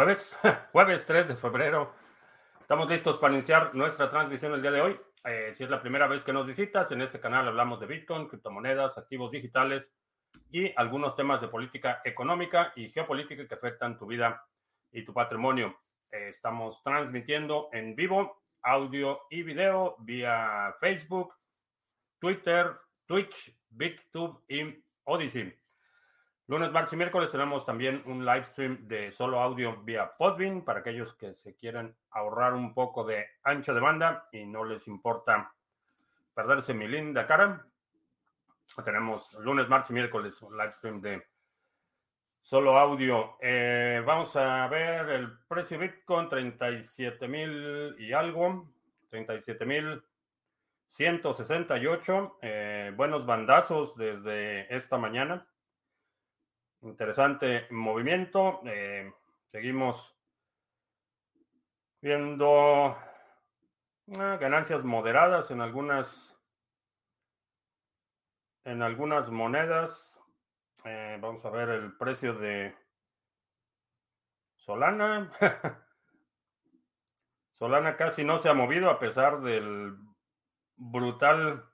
jueves, jueves 3 de febrero. Estamos listos para iniciar nuestra transmisión el día de hoy. Eh, si es la primera vez que nos visitas, en este canal hablamos de Bitcoin, criptomonedas, activos digitales y algunos temas de política económica y geopolítica que afectan tu vida y tu patrimonio. Eh, estamos transmitiendo en vivo audio y video vía Facebook, Twitter, Twitch, BitTube y Odyssey. Lunes, martes y miércoles tenemos también un live stream de solo audio vía Podbean para aquellos que se quieran ahorrar un poco de ancho de banda y no les importa perderse mi linda cara. Tenemos lunes, martes y miércoles un live stream de solo audio. Eh, vamos a ver el precio Bitcoin 37 mil y algo, 37 mil 168. Eh, buenos bandazos desde esta mañana. Interesante movimiento. Eh, seguimos viendo ah, ganancias moderadas en algunas en algunas monedas. Eh, vamos a ver el precio de Solana. Solana casi no se ha movido a pesar del brutal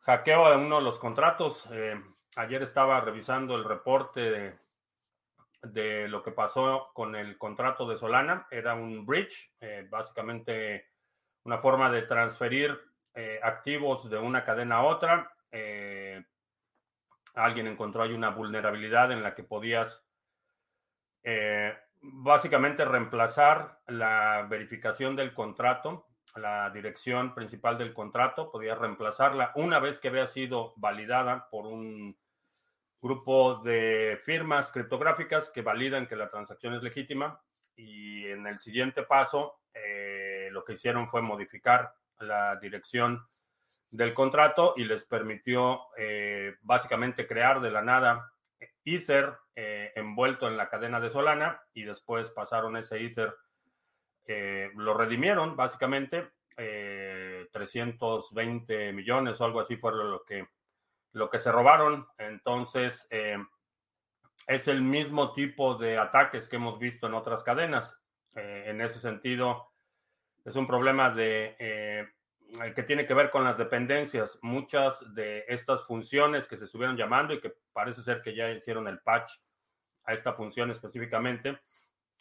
hackeo de uno de los contratos. Eh, ayer estaba revisando el reporte de, lo que pasó con el contrato de Solana. Era un bridge, eh, básicamente una forma de transferir eh, activos de una cadena a otra. Eh, alguien encontró ahí una vulnerabilidad en la que podías básicamente reemplazar la verificación del contrato la dirección principal del contrato, podía reemplazarla. Una vez que había sido validada por un grupo de firmas criptográficas que validan que la transacción es legítima y en el siguiente paso eh, lo que hicieron fue modificar la dirección del contrato y les permitió eh, básicamente crear de la nada Ether eh, envuelto en la cadena de Solana y después pasaron ese Ether lo redimieron básicamente, 320 eh, millones o algo así fue lo que, lo que se robaron. Entonces, eh, es el mismo tipo de ataques que hemos visto en otras cadenas. Eh, en ese sentido, es un problema de, que tiene que ver con las dependencias. Muchas de estas funciones que se estuvieron llamando y que parece ser que ya hicieron el patch a esta función específicamente,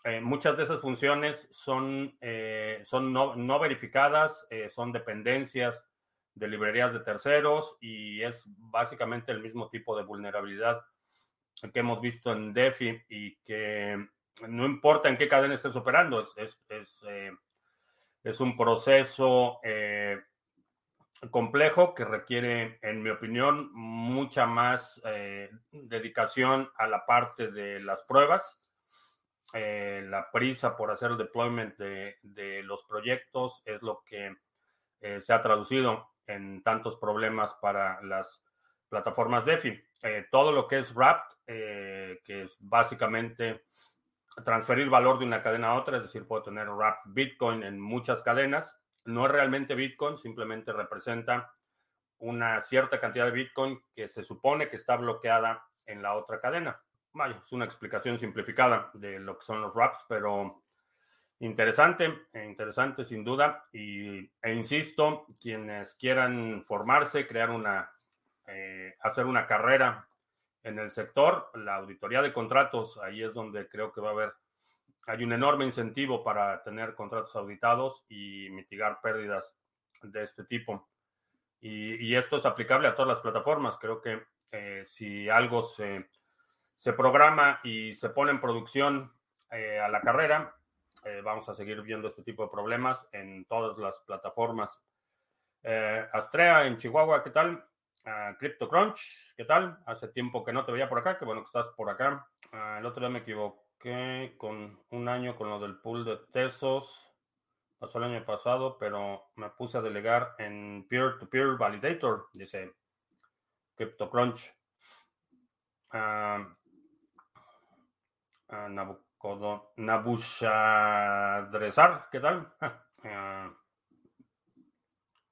eh, muchas de esas funciones son, eh, son no, verificadas, eh, son dependencias de librerías de terceros y es básicamente el mismo tipo de vulnerabilidad que hemos visto en DeFi y que no importa en qué cadena estés operando, es, es, es un proceso complejo que requiere, en mi opinión, mucha más dedicación a la parte de las pruebas eh, la prisa por hacer el deployment de, los proyectos es lo que eh, se ha traducido en tantos problemas para las plataformas DeFi. Eh, todo lo que es Wrapped, que es básicamente transferir valor de una cadena a otra, es decir, puedo tener Wrapped Bitcoin en muchas cadenas, no es realmente Bitcoin, simplemente representa una cierta cantidad de Bitcoin que se supone que está bloqueada en la otra cadena vaya, es una explicación simplificada de lo que son los wraps, pero interesante, interesante sin duda. Y, e insisto, quienes quieran formarse, crear una, eh, hacer una carrera en el sector, la auditoría de contratos, ahí es donde creo que va a haber, hay un enorme incentivo para tener contratos auditados y mitigar pérdidas de este tipo. Y, esto es aplicable a todas las plataformas. Creo que eh, si algo se se programa y se pone en producción eh, a la carrera. Eh, vamos a seguir viendo este tipo de problemas en todas las plataformas. Eh, Astrea en Chihuahua, ¿qué tal? Uh, CryptoCrunch, ¿qué tal? Hace tiempo que no te veía por acá, que bueno que estás por acá. Ah, el otro día me equivoqué con un año con lo del pool de Tesos. Pasó el año pasado, pero me puse a delegar en Peer-to-Peer Validator, dice CryptoCrunch. Uh, Nabuchadrezar, ¿qué tal? Ah,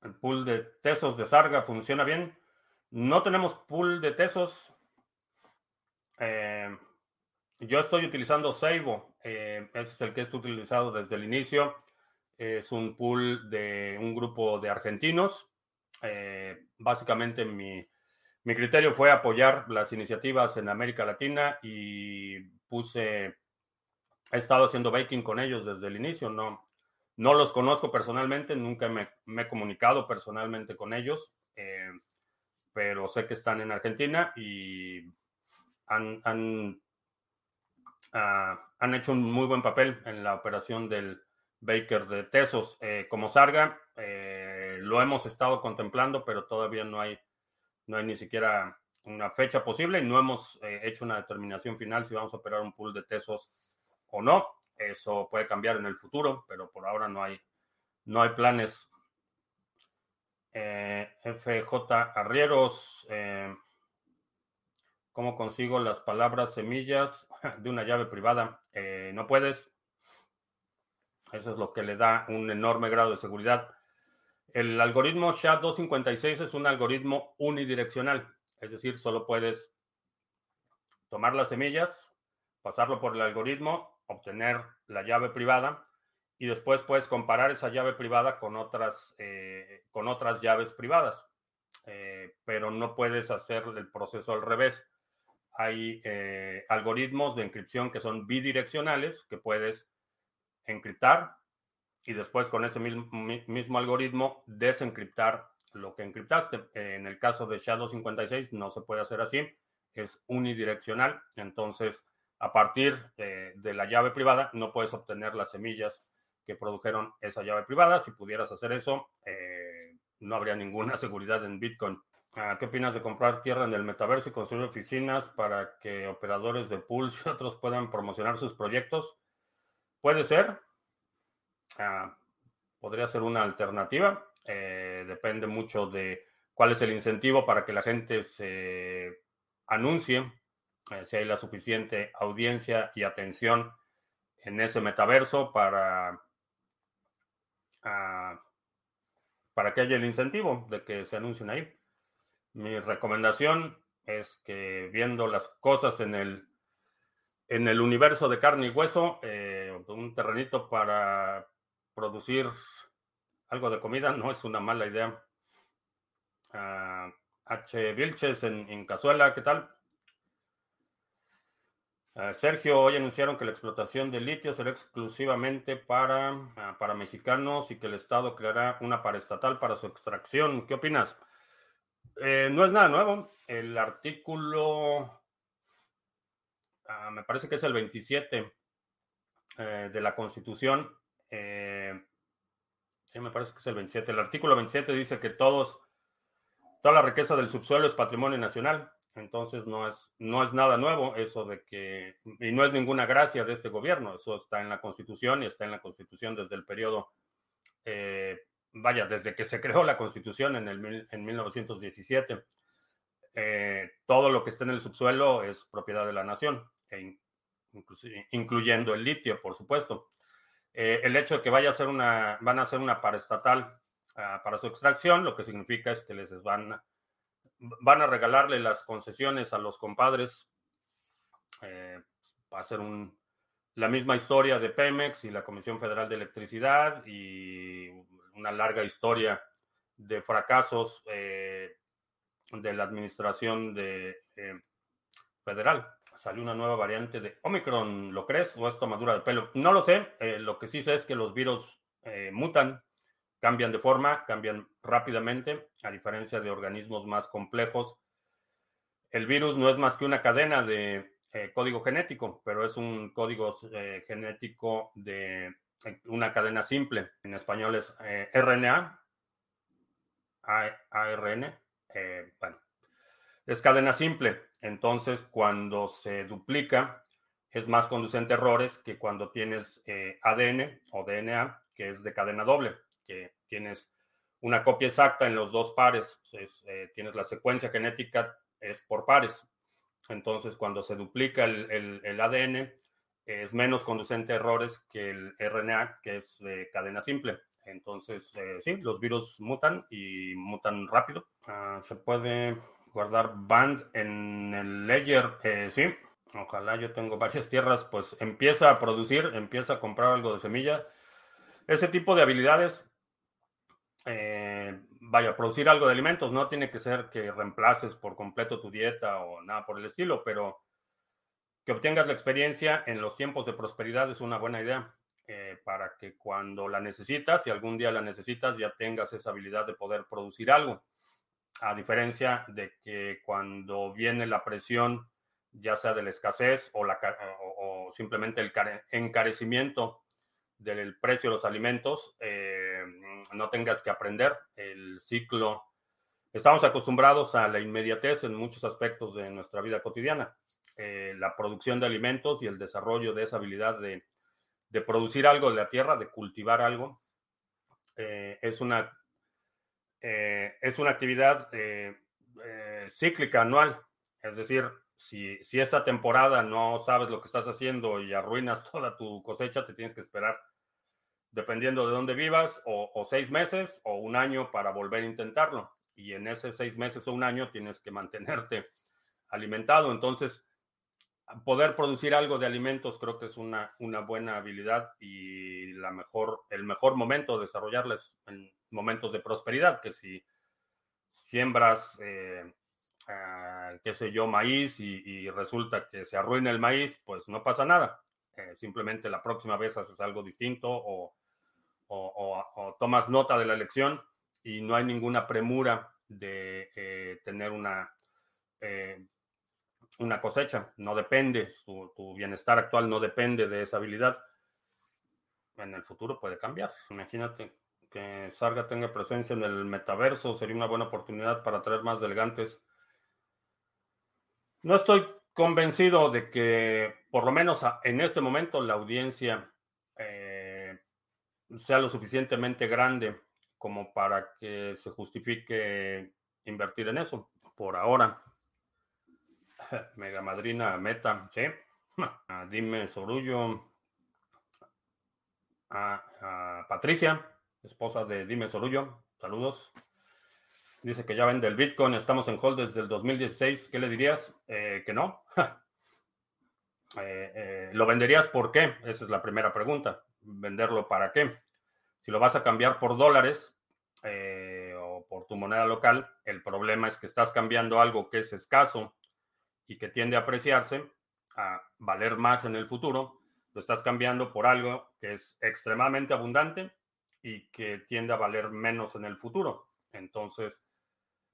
el pool de tesos de Sarga funciona bien. No tenemos pool de tesos. Eh, yo estoy utilizando Seibo. ese es el que está utilizado desde el inicio. Es un pool de un grupo de argentinos. básicamente mi, mi criterio fue apoyar las iniciativas en América Latina y puse he estado haciendo baking con ellos desde el inicio. No, no los conozco personalmente, nunca me, he comunicado personalmente con ellos, eh, pero sé que están en Argentina y han, han, ah, han, hecho un muy buen papel en la operación del Baker de Tesos. Eh, como Sarga, eh, lo hemos estado contemplando, pero todavía no hay, no hay ni siquiera una fecha posible no hemos hecho una determinación final si vamos a operar un pool de Tesos o no. Eso puede cambiar en el futuro, pero por ahora no hay, no hay planes. Eh, FJ Arrieros, eh, ¿cómo consigo las palabras semillas de una llave privada? Eh, no puedes. Eso es lo que le da un enorme grado de seguridad. El algoritmo SHA-256 es un algoritmo unidireccional, es decir, solo puedes tomar las semillas, pasarlo por el algoritmo obtener la llave privada y después puedes comparar esa llave privada con otras, eh, con otras llaves privadas, eh, pero no puedes hacer el proceso al revés. Hay eh, algoritmos de encripción que son bidireccionales que puedes encriptar y después con ese mismo, mismo algoritmo desencriptar lo que encriptaste. En el caso de Shadow 56 no se puede hacer así, es unidireccional, entonces a partir de, la llave privada no puedes obtener las semillas que produjeron esa llave privada. Si pudieras hacer eso, eh, no habría ninguna seguridad en Bitcoin. Ah, ¿Qué opinas de comprar tierra en el metaverso y construir oficinas para que operadores de pools y otros puedan promocionar sus proyectos? Puede ser. Podría ser una alternativa. Eh, depende mucho de cuál es el incentivo para que la gente se anuncie eh, si hay la suficiente audiencia y atención en ese metaverso para, ah, para que haya el incentivo de que se anuncien ahí. Mi recomendación es que viendo las cosas en el, en el universo de carne y hueso, eh, un terrenito para producir algo de comida no es una mala idea. Ah, H. Vilches en, en Cazuela, ¿qué tal? Ah, Sergio, hoy anunciaron que la explotación de litio será exclusivamente para, ah, para mexicanos y que el Estado creará una paraestatal para su extracción. ¿Qué opinas? Eh, no es nada nuevo. El artículo, me parece que es el 27 eh, de la Constitución. Eh, me parece que es el 27. El artículo 27 dice que todos, toda la riqueza del subsuelo es patrimonio nacional. Entonces no es, no es nada nuevo eso de que, y no es ninguna gracia de este gobierno, eso está en la Constitución y está en la Constitución desde el periodo, eh, vaya, desde que se creó la Constitución en, el, en 1917. Eh, todo lo que está en el subsuelo es propiedad de la nación, e incluyendo el litio, por supuesto. Eh, el hecho de que vaya a ser una, van a hacer una paraestatal uh, para su extracción, lo que significa es que les van van a regalarle las concesiones a los compadres. Eh, va a ser un, la misma historia de Pemex y la Comisión Federal de Electricidad y una larga historia de fracasos eh, de la administración de, federal. Salió una nueva variante de Omicron, ¿lo crees? ¿O es tomadura de pelo? No lo sé. lo que sí sé es que los virus mutan cambian de forma, cambian rápidamente, a diferencia de organismos más complejos. El virus no es más que una cadena de eh, código genético, pero es un código eh, genético de eh, una cadena simple. En español es RNA, ARN. bueno, es cadena simple. Entonces, cuando se duplica, es más conducente a errores que cuando tienes ADN o DNA, que es de cadena doble que tienes una copia exacta en los dos pares. Eh, tienes la secuencia genética, es por pares. Entonces, cuando se duplica el, ADN, es menos conducente a errores que el RNA, que es de cadena simple. Entonces, eh, sí, los virus mutan y mutan rápido. Ah, se puede guardar band en el ledger, eh, sí. Ojalá yo tengo varias tierras, pues empieza a producir, empieza a comprar algo de semilla. Ese tipo de habilidades, eh, vaya, producir algo de alimentos, no tiene que ser que reemplaces por completo tu dieta o nada por el estilo, pero que obtengas la experiencia en los tiempos de prosperidad es una buena idea eh, para que cuando la necesitas, si algún día la necesitas, ya tengas esa habilidad de poder producir algo. A diferencia de que cuando viene la presión, ya sea de la escasez o, la, o, simplemente el encarecimiento del precio de los alimentos, eh, no tengas que aprender el ciclo. Estamos acostumbrados a la inmediatez en muchos aspectos de nuestra vida cotidiana. Eh, la producción de alimentos y el desarrollo de esa habilidad de, producir algo de la tierra, de cultivar algo, eh, es, una, eh, es una actividad cíclica anual. Es decir, si, si esta temporada no sabes lo que estás haciendo y arruinas toda tu cosecha, te tienes que esperar, dependiendo de dónde vivas, o, o seis meses o un año para volver a intentarlo. Y en ese seis meses o un año tienes que mantenerte alimentado. Entonces, poder producir algo de alimentos creo que es una, una buena habilidad y la mejor, el mejor momento de desarrollarles en momentos de prosperidad, que si siembras, eh, ah, qué sé yo, maíz y, resulta que se arruina el maíz, pues no pasa nada. Eh, simplemente la próxima vez haces algo distinto o, tomas nota de la lección y no hay ninguna premura de eh, tener una una cosecha, no depende, tu, bienestar actual no depende de esa habilidad. En el futuro puede cambiar. Imagínate que Sarga tenga presencia en el metaverso, sería una buena oportunidad para traer más delegantes. No estoy convencido de que, por lo menos en este momento, la audiencia eh, sea lo suficientemente grande como para que se justifique invertir en eso. Por ahora. Mega Madrina Meta, sí. Ah, dime Sorullo. A, Patricia, esposa de Dime Sorullo. Saludos. Dice que ya vende el Bitcoin. Estamos en hold desde el 2016. ¿Qué le dirías? Eh, que no. Eh, eh, ¿Lo venderías por qué? Esa es la primera pregunta. ¿Venderlo para qué? Si lo vas a cambiar por dólares o por tu moneda local, el problema es que estás cambiando algo que es escaso y que tiende a apreciarse, a valer más en el futuro, lo estás cambiando por algo que es extremadamente abundante y que tiende a valer menos en el futuro. Entonces,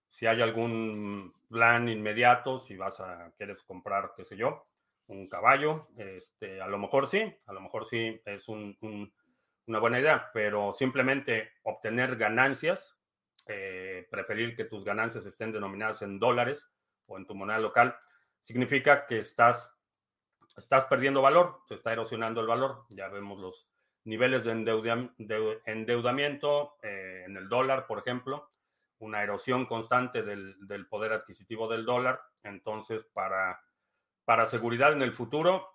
si hay algún plan inmediato, si vas a, quieres comprar, qué sé yo, un caballo, este, a lo mejor sí, a lo mejor sí es una buena idea, pero simplemente obtener ganancias, eh, preferir que tus ganancias estén denominadas en dólares o en tu moneda local, significa que estás, estás perdiendo valor, se está erosionando el valor. Ya vemos los niveles de, endeudamiento eh, en el dólar, por ejemplo, una erosión constante del, poder adquisitivo del dólar. Entonces, para, para seguridad en el futuro,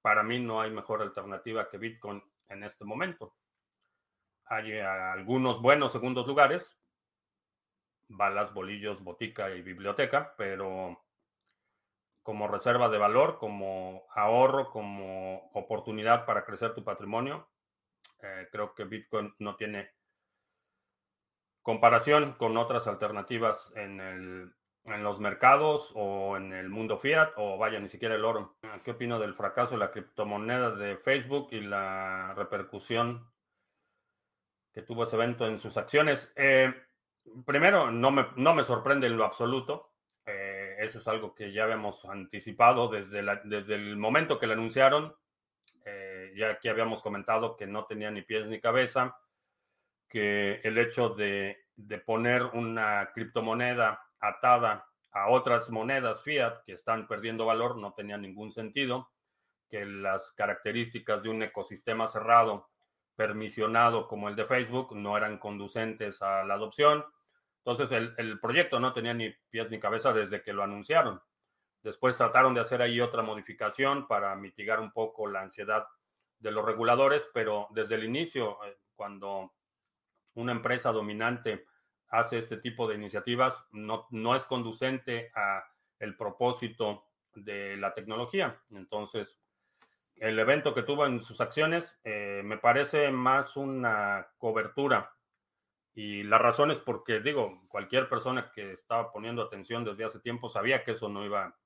para mí no hay mejor alternativa que Bitcoin en este momento. Hay eh, algunos buenos segundos lugares, balas, bolillos, botica y biblioteca, pero como reserva de valor, como ahorro, como oportunidad para crecer tu patrimonio. Eh, creo que Bitcoin no tiene comparación con otras alternativas en, el, en los mercados o en el mundo fiat o vaya, ni siquiera el oro. ¿Qué opino del fracaso de la criptomoneda de Facebook y la repercusión que tuvo ese evento en sus acciones? Eh, primero, no me, no me sorprende en lo absoluto eso es algo que ya habíamos anticipado desde, desde el momento que lo anunciaron. Eh, ya aquí habíamos comentado que no tenía ni pies ni cabeza, que el hecho de, de poner una criptomoneda atada a otras monedas fiat que están perdiendo valor no tenía ningún sentido, que las características de un ecosistema cerrado permisionado como el de Facebook no eran conducentes a la adopción entonces el, proyecto no tenía ni pies ni cabeza desde que lo anunciaron. Después trataron de hacer ahí otra modificación para mitigar un poco la ansiedad de los reguladores, pero desde el inicio, eh, cuando una empresa dominante hace este tipo de iniciativas, no, no es conducente a el propósito de la tecnología. Entonces, el evento que tuvo en sus acciones eh, me parece más una cobertura. Y la razón es porque, digo, cualquier persona que estaba poniendo atención desde hace tiempo sabía que eso no iba,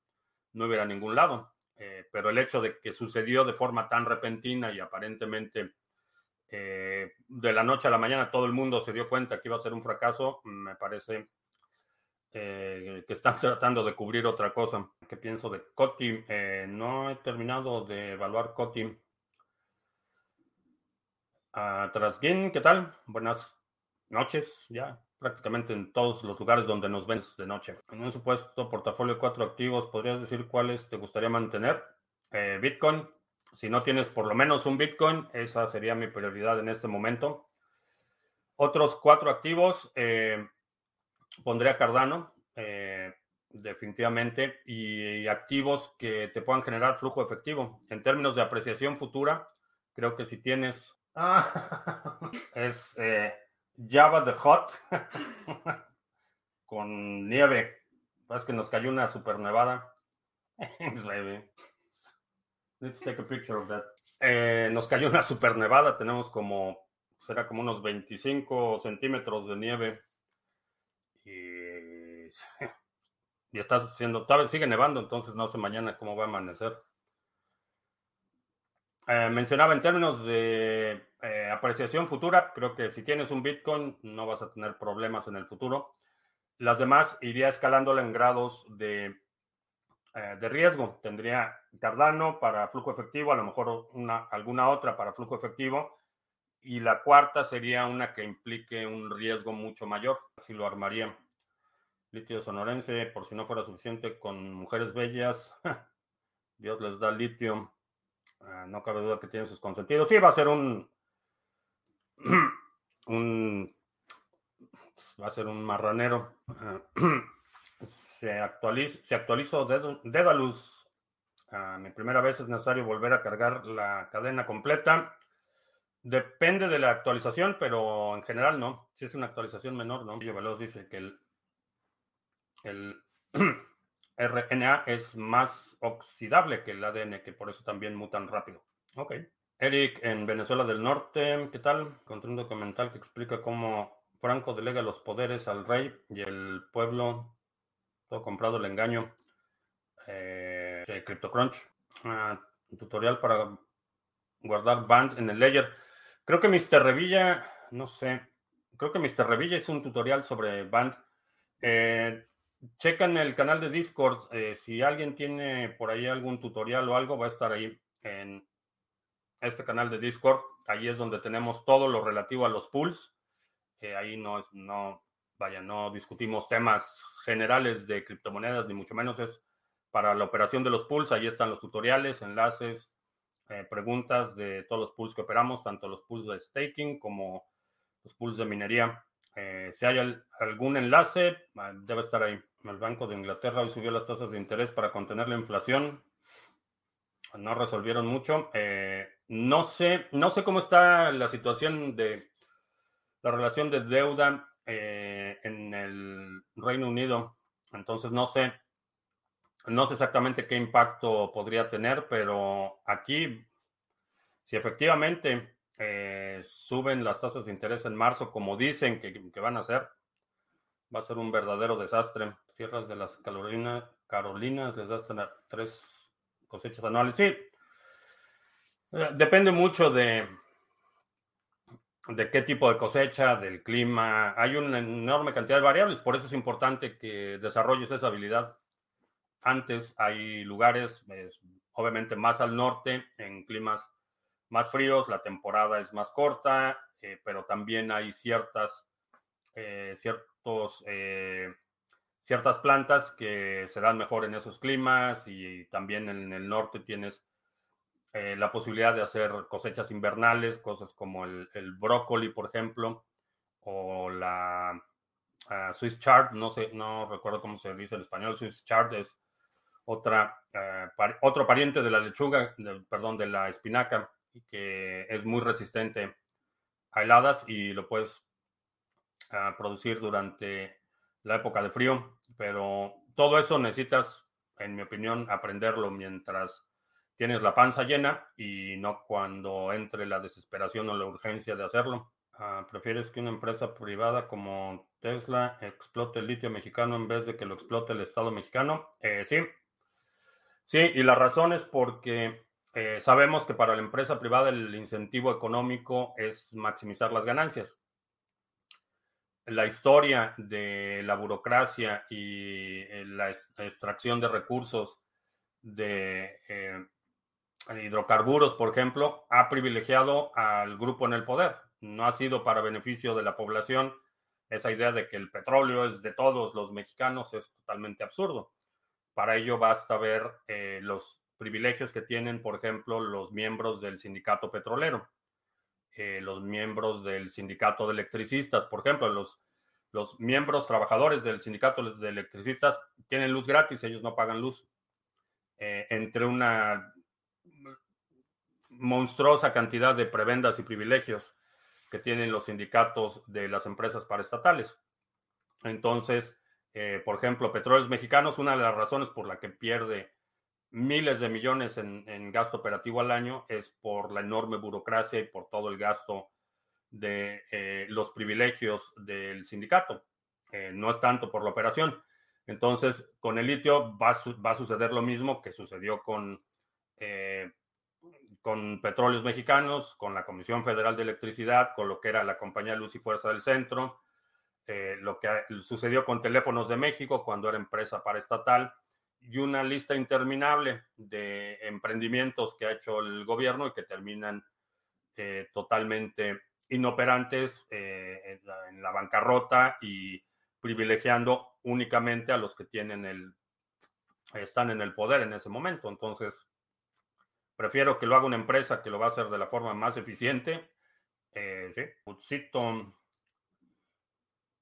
no iba a ningún lado. Eh, pero el hecho de que sucedió de forma tan repentina y aparentemente eh, de la noche a la mañana todo el mundo se dio cuenta que iba a ser un fracaso, me parece eh, que están tratando de cubrir otra cosa. ¿Qué pienso de Coti? No he terminado de evaluar Coti. Uh, Trasguin, ¿qué tal? Buenas noches, ya prácticamente en todos los lugares donde nos ven de noche. En un supuesto portafolio de cuatro activos, ¿podrías decir cuáles te gustaría mantener? Eh, Bitcoin. Si no tienes por lo menos un Bitcoin, esa sería mi prioridad en este momento. Otros cuatro activos, eh, pondría Cardano, eh, definitivamente, y, activos que te puedan generar flujo efectivo. En términos de apreciación futura, creo que si tienes... es eh, Java the Hot con nieve. Es que nos cayó una super nevada. Let's take a picture of that. Eh, nos cayó una super nevada. Tenemos como, será como unos 25 centímetros de nieve y, y está haciendo, todavía sigue nevando, entonces no sé mañana cómo va a amanecer. Eh, mencionaba en términos de eh, apreciación futura, creo que si tienes un Bitcoin no vas a tener problemas en el futuro. Las demás iría escalándola en grados de, eh, de riesgo. Tendría Cardano para flujo efectivo, a lo mejor una, alguna otra para flujo efectivo y la cuarta sería una que implique un riesgo mucho mayor, así lo armaría. Litio sonorense, por si no fuera suficiente, con mujeres bellas, Dios les da litio. Ah, no cabe duda que tiene sus consentidos. Sí, va a ser un, un va a ser un marranero. Ah, se actualiza, se actualizó Dedalus. Uh, mi primera vez es necesario volver a cargar la cadena completa. Depende de la actualización, pero en general no. Si es una actualización menor, no. Veloz dice que el, el RNA es más oxidable que el ADN, que por eso también mutan rápido. Ok. Eric, en Venezuela del Norte, ¿qué tal? Encontré un documental que explica cómo Franco delega los poderes al rey y el pueblo, todo comprado el engaño. Eh, CryptoCrunch. Ah, tutorial para guardar band en el layer. Creo que Mr. Revilla, no sé, creo que Mr. Revilla es un tutorial sobre Band. Eh, checan el canal de Discord. Eh, si alguien tiene por ahí algún tutorial o algo, va a estar ahí en este canal de Discord. Ahí es donde tenemos todo lo relativo a los pools. ahí no no, vaya, no discutimos temas generales de criptomonedas, ni mucho menos es para la operación de los pools. Ahí están los tutoriales, enlaces, eh, preguntas de todos los pools que operamos, tanto los pools de staking como los pools de minería. Eh, si hay algún enlace, ah, debe estar ahí. El Banco de Inglaterra hoy subió las tasas de interés para contener la inflación. No resolvieron mucho. Eh, no sé, no sé cómo está la situación de la relación de deuda en el Reino Unido. Entonces no sé no sé exactamente qué impacto podría tener, pero aquí, si efectivamente eh, suben las tasas de interés en marzo, como dicen que, van a hacer, va a ser un verdadero desastre. Tierras de las Carolinas les da hasta tres cosechas anuales. Sí, eh, depende mucho de, de qué tipo de cosecha, del clima. Hay una enorme cantidad de variables, por eso es importante que desarrolles esa habilidad antes hay lugares, obviamente más al norte, en climas más fríos, la temporada es más corta, eh, pero también hay ciertas, eh, ciertos, eh, ciertas plantas que se dan mejor en esos climas y también en el norte tienes la posibilidad de hacer cosechas invernales, cosas como el, brócoli, por ejemplo, o la ah, Swiss chard, no sé, no recuerdo cómo se dice en español, Swiss chard es otra, eh, otro pariente de la lechuga, perdón, de la espinaca, que es muy resistente a heladas y lo puedes ah, producir durante la época de frío, pero todo eso necesitas en mi opinión, aprenderlo mientras tienes la panza llena y no cuando entre la desesperación o la urgencia de hacerlo. Ah, ¿Prefieres que una empresa privada como Tesla explote el litio mexicano en vez de que lo explote el Estado mexicano? Eh, sí. Sí, y la razón es porque eh, sabemos que para la empresa privada el incentivo económico es maximizar las ganancias. La historia de la burocracia y eh, la extracción de recursos de hidrocarburos, por ejemplo, ha privilegiado al grupo en el poder. No ha sido para beneficio de la población. Esa idea de que el petróleo es de todos los mexicanos es totalmente absurdo. Para ello basta ver eh, los privilegios que tienen, por ejemplo, los miembros del sindicato petrolero, eh, los miembros del sindicato de electricistas, por ejemplo, los, los miembros trabajadores del sindicato de electricistas tienen luz gratis, ellos no pagan luz. Eh, entre una monstruosa cantidad de prebendas y privilegios que tienen los sindicatos de las empresas paraestatales. Entonces, eh, por ejemplo, Petróleos Mexicanos, una de las razones por la que pierde miles de millones en, gasto operativo al año es por la enorme burocracia y por todo el gasto de eh, los privilegios del sindicato. Eh, no es tanto por la operación. Entonces, con el litio va, va a suceder lo mismo que sucedió con con Petróleos Mexicanos, con la Comisión Federal de Electricidad, con lo que era la compañía Luz y Fuerza del Centro, eh, lo que sucedió con Teléfonos de México cuando era empresa paraestatal y una lista interminable de emprendimientos que ha hecho el gobierno y que terminan eh, totalmente inoperantes eh, en, la, bancarrota y privilegiando únicamente a los que tienen el están en el poder en ese momento. Entonces, Prefiero que lo haga una empresa que lo va a hacer de la forma más eficiente. Eh, sí.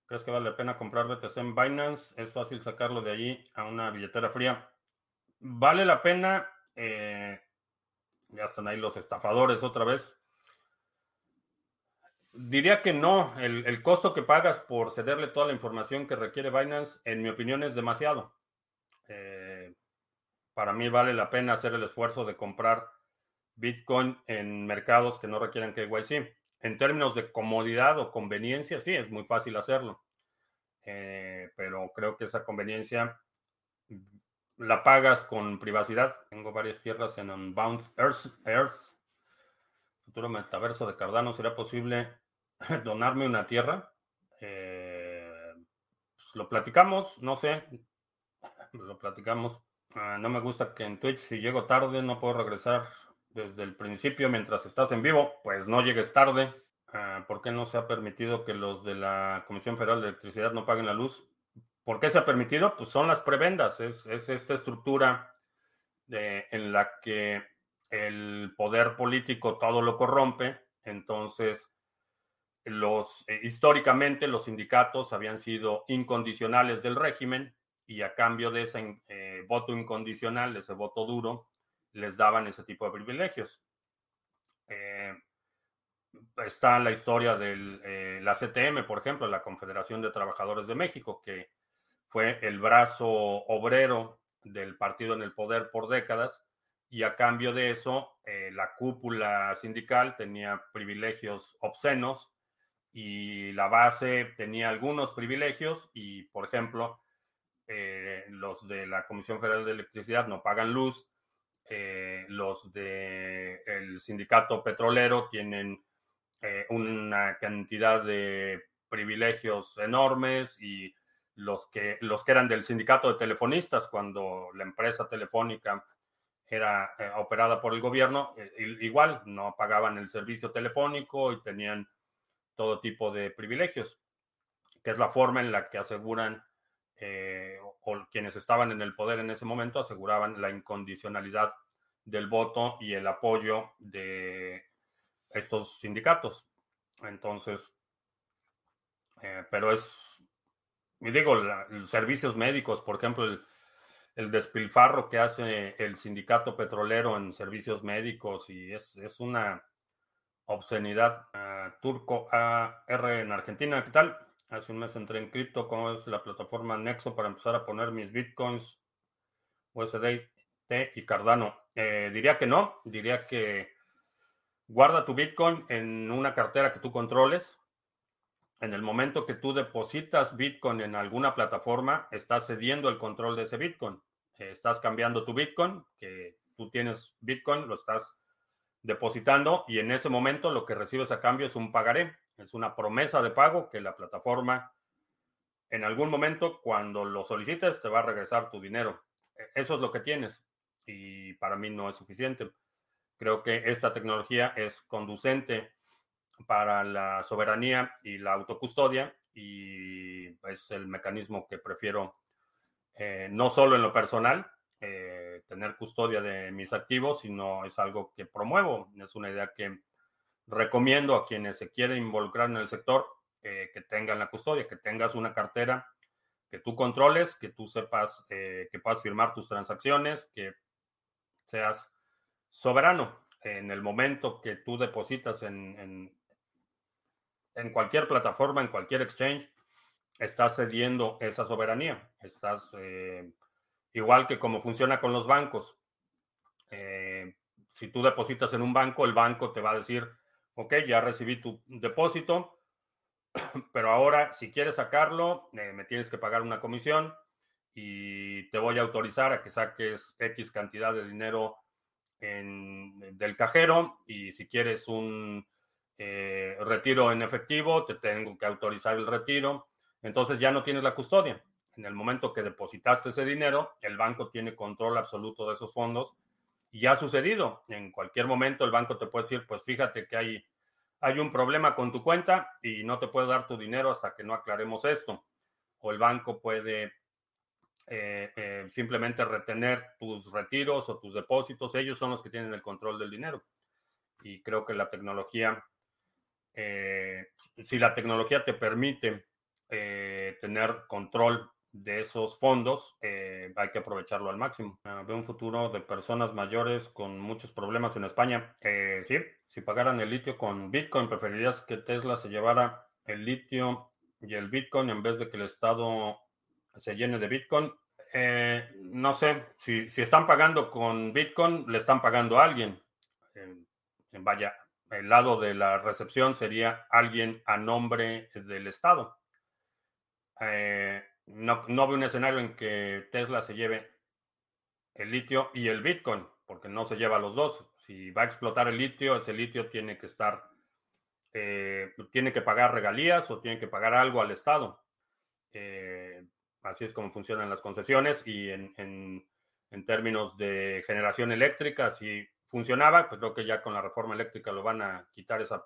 ¿Crees que vale la pena comprar BTC en Binance? Es fácil sacarlo de allí a una billetera fría. Vale la pena. Eh, ya están ahí los estafadores otra vez. Diría que no. El, costo que pagas por cederle toda la información que requiere Binance, en mi opinión, es demasiado. Eh, para mí vale la pena hacer el esfuerzo de comprar Bitcoin en mercados que no requieren KYC. En términos de comodidad o conveniencia, sí, es muy fácil hacerlo. Eh, pero creo que esa conveniencia la pagas con privacidad. Tengo varias tierras en Unbound Earth. Earth. Futuro metaverso de Cardano. ¿Será posible donarme una tierra? Eh, pues, lo platicamos, no sé. Lo platicamos. Ah, no me gusta que en Twitch, si llego tarde, no puedo regresar desde el principio mientras estás en vivo. Pues no llegues tarde. Ah, ¿Por qué no se ha permitido que los de la Comisión Federal de Electricidad no paguen la luz? ¿Por qué se ha permitido? Pues son las prebendas. Es, esta estructura en la que el poder político todo lo corrompe. Entonces, eh, históricamente los sindicatos habían sido incondicionales del régimen y a cambio de ese eh, voto incondicional, ese voto duro, les daban ese tipo de privilegios. Eh, está la historia de eh, la CTM, por ejemplo, la Confederación de Trabajadores de México, que fue el brazo obrero del partido en el poder por décadas, y a cambio de eso, la cúpula sindical tenía privilegios obscenos y la base tenía algunos privilegios y, por ejemplo, eh, los de la Comisión Federal de Electricidad no pagan luz, eh, los del el sindicato petrolero tienen eh, una cantidad de privilegios enormes y los que, los que eran del sindicato de telefonistas cuando la empresa telefónica era operada por el gobierno, igual no pagaban el servicio telefónico y tenían todo tipo de privilegios, que es la forma en la que aseguran eh, o, quienes estaban en el poder en ese momento aseguraban la incondicionalidad del voto y el apoyo de estos sindicatos. Entonces, eh, pero es, y digo, los servicios médicos, por ejemplo, el, despilfarro que hace el sindicato petrolero en servicios médicos y es, es una obscenidad. Uh, Turco AR en Argentina, ¿qué tal? Hace un mes entré en cripto, ¿cómo es la plataforma Nexo para empezar a poner mis bitcoins? USDT y Cardano. Eh, diría que no, diría que guarda tu Bitcoin en una cartera que tú controles. En el momento que tú depositas Bitcoin en alguna plataforma, estás cediendo el control de ese Bitcoin. Eh, estás cambiando tu Bitcoin, que tú tienes Bitcoin, lo estás depositando y en ese momento lo que recibes a cambio es un pagaré, es una promesa de pago que la plataforma en algún momento cuando lo solicites te va a regresar tu dinero. E, eso es lo que tienes y para mí no es suficiente. Creo que esta tecnología es conducente para la soberanía y la autocustodia y es el mecanismo que prefiero eh, no solo en lo personal, eh, tener custodia de mis activos, sino es algo que promuevo. Es una idea que recomiendo a quienes se quieren involucrar en el sector eh, que tengan la custodia, que tengas una cartera que tú controles, que tú sepas que puedas firmar tus transacciones, que seas soberano en el momento que tú depositas en, en, cualquier plataforma, en cualquier exchange, estás cediendo esa soberanía. Estás eh, igual que como funciona con los bancos. Eh, si tú depositas en un banco, el banco te va a decir, ok, ya recibí tu depósito, pero ahora si quieres sacarlo, eh, me tienes que pagar una comisión y te voy a autorizar a que saques X cantidad de dinero del cajero y si quieres un eh, retiro en efectivo, te tengo que autorizar el retiro. Entonces ya no tienes la custodia. En el momento que depositaste ese dinero, el banco tiene control absoluto de esos fondos y ya ha sucedido. En cualquier momento el banco te puede decir, pues fíjate que hay, hay un problema con tu cuenta y no te puedo dar tu dinero hasta que no aclaremos esto. O el banco puede eh, eh, simplemente retener tus retiros o tus depósitos. Ellos son los que tienen el control del dinero. Y creo que la tecnología, eh, si la tecnología te permite tener control de esos fondos, hay que aprovecharlo al máximo. Ah, veo un futuro de personas mayores con muchos problemas en España. sí, si pagaran el litio con Bitcoin, preferirías que Tesla se llevara el litio y el Bitcoin en vez de que el Estado se llene de Bitcoin. Eh, no sé, si, están pagando con Bitcoin, le están pagando a alguien. vaya, el lado de la recepción sería alguien a nombre del Estado. Eh, no, no veo un escenario en que Tesla se lleve el litio y el Bitcoin, porque no se lleva los dos. Si va a explotar el litio, ese litio tiene que estar, eh, tiene que pagar regalías o tiene que pagar algo al Estado. Así es como funcionan las concesiones y en, términos de generación eléctrica, así funcionaba, pues creo que ya con la reforma eléctrica lo van a quitar esa,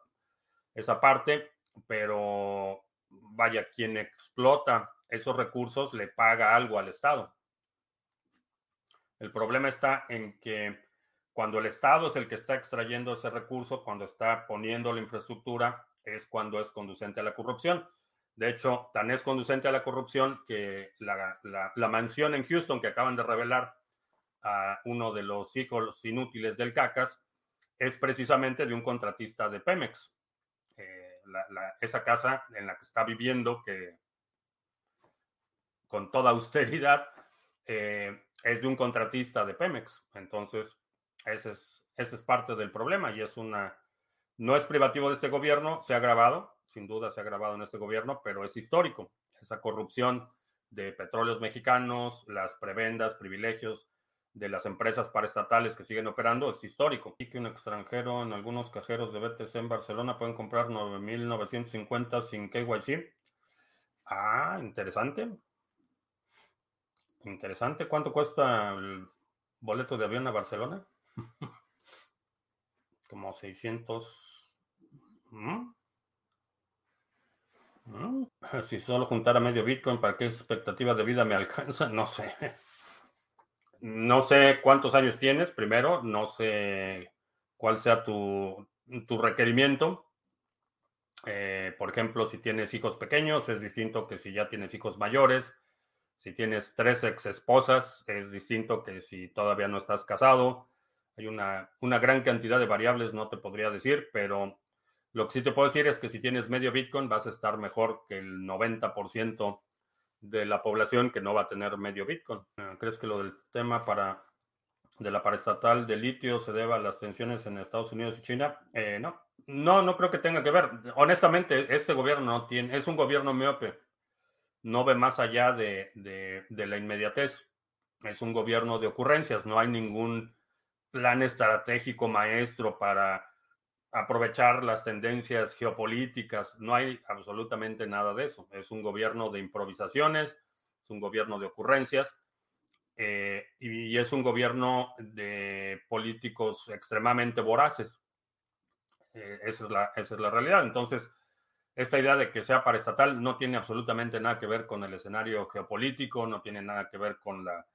esa parte, pero vaya, quien explota esos recursos le paga algo al Estado. El problema está en que cuando el Estado es el que está extrayendo ese recurso, cuando está poniendo la infraestructura, es cuando es conducente a la corrupción. De hecho, tan es conducente a la corrupción que la, mansión en Houston que acaban de revelar a uno de los hijos inútiles del CACAS es precisamente de un contratista de Pemex. Eh, esa casa en la que está viviendo, que con toda austeridad, eh, es de un contratista de Pemex. Entonces, ese es, parte del problema y es una, no es privativo de este gobierno, se ha grabado, sin duda se ha grabado en este gobierno, pero es histórico. Esa corrupción de petróleos mexicanos, las prebendas, privilegios de las empresas paraestatales que siguen operando es histórico. Y que un extranjero en algunos cajeros de BTC en Barcelona pueden comprar 9.950 sin KYC. Ah, interesante. Interesante. ¿Cuánto cuesta el boleto de avión a Barcelona? Como 600. Si solo juntara medio Bitcoin, ¿para qué expectativa de vida me alcanza? No sé. No sé cuántos años tienes, primero. No sé cuál sea tu, requerimiento. Eh, por ejemplo, si tienes hijos pequeños, es distinto que si ya tienes hijos mayores. Si tienes tres ex esposas, es distinto que si todavía no estás casado. Hay una, una gran cantidad de variables, no te podría decir, pero lo que sí te puedo decir es que si tienes medio Bitcoin vas a estar mejor que el 90% de la población que no va a tener medio Bitcoin. Ah, ¿Crees que lo del tema para de la paraestatal de litio se deba a las tensiones en Estados Unidos y China? Eh, no, no, no creo que tenga que ver. Honestamente, este gobierno no tiene, es un gobierno miope. No ve más allá de, de la inmediatez. Es un gobierno de ocurrencias. No hay ningún plan estratégico maestro para aprovechar las tendencias geopolíticas. No hay absolutamente nada de eso. Es un gobierno de improvisaciones, es un gobierno de ocurrencias eh, y es un gobierno de políticos extremadamente voraces. Eh, esa, es la, esa es la realidad. Entonces, esta idea de que sea paraestatal no tiene absolutamente nada que ver con el escenario geopolítico, no tiene nada que ver con la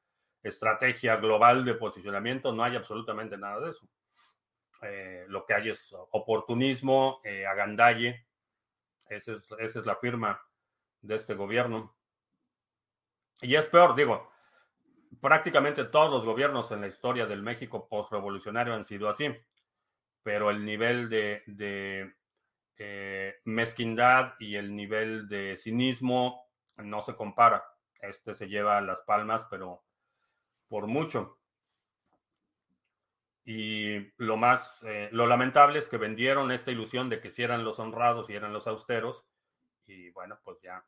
estrategia global de posicionamiento, no hay absolutamente nada de eso. Eh, lo que hay es oportunismo, eh, agandalle. Esa es, esa es la firma de este gobierno. Y es peor, digo, prácticamente todos los gobiernos en la historia del México postrevolucionario han sido así, pero el nivel de, de eh, mezquindad y el nivel de cinismo no se compara. Este se lleva las palmas, pero por mucho. Y lo más, eh, lo lamentable es que vendieron esta ilusión de que si eran los honrados y eran los austeros. Y bueno, pues ya,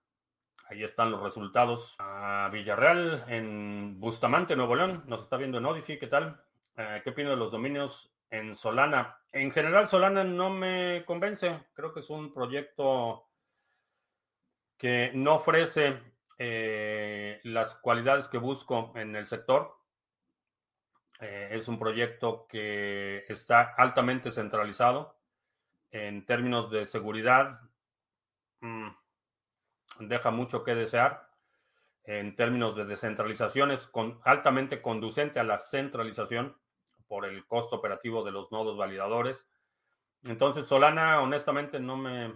ahí están los resultados. A Villarreal, en Bustamante, Nuevo León, nos está viendo en Odyssey, ¿qué tal? Eh, ¿Qué opino de los dominios en Solana? En general, Solana no me convence. Creo que es un proyecto que no ofrece eh, las cualidades que busco en el sector. Eh, es un proyecto que está altamente centralizado en términos de seguridad. Mm, deja mucho que desear. En términos de descentralización es altamente conducente a la centralización por el costo operativo de los nodos validadores. Entonces Solana honestamente no me,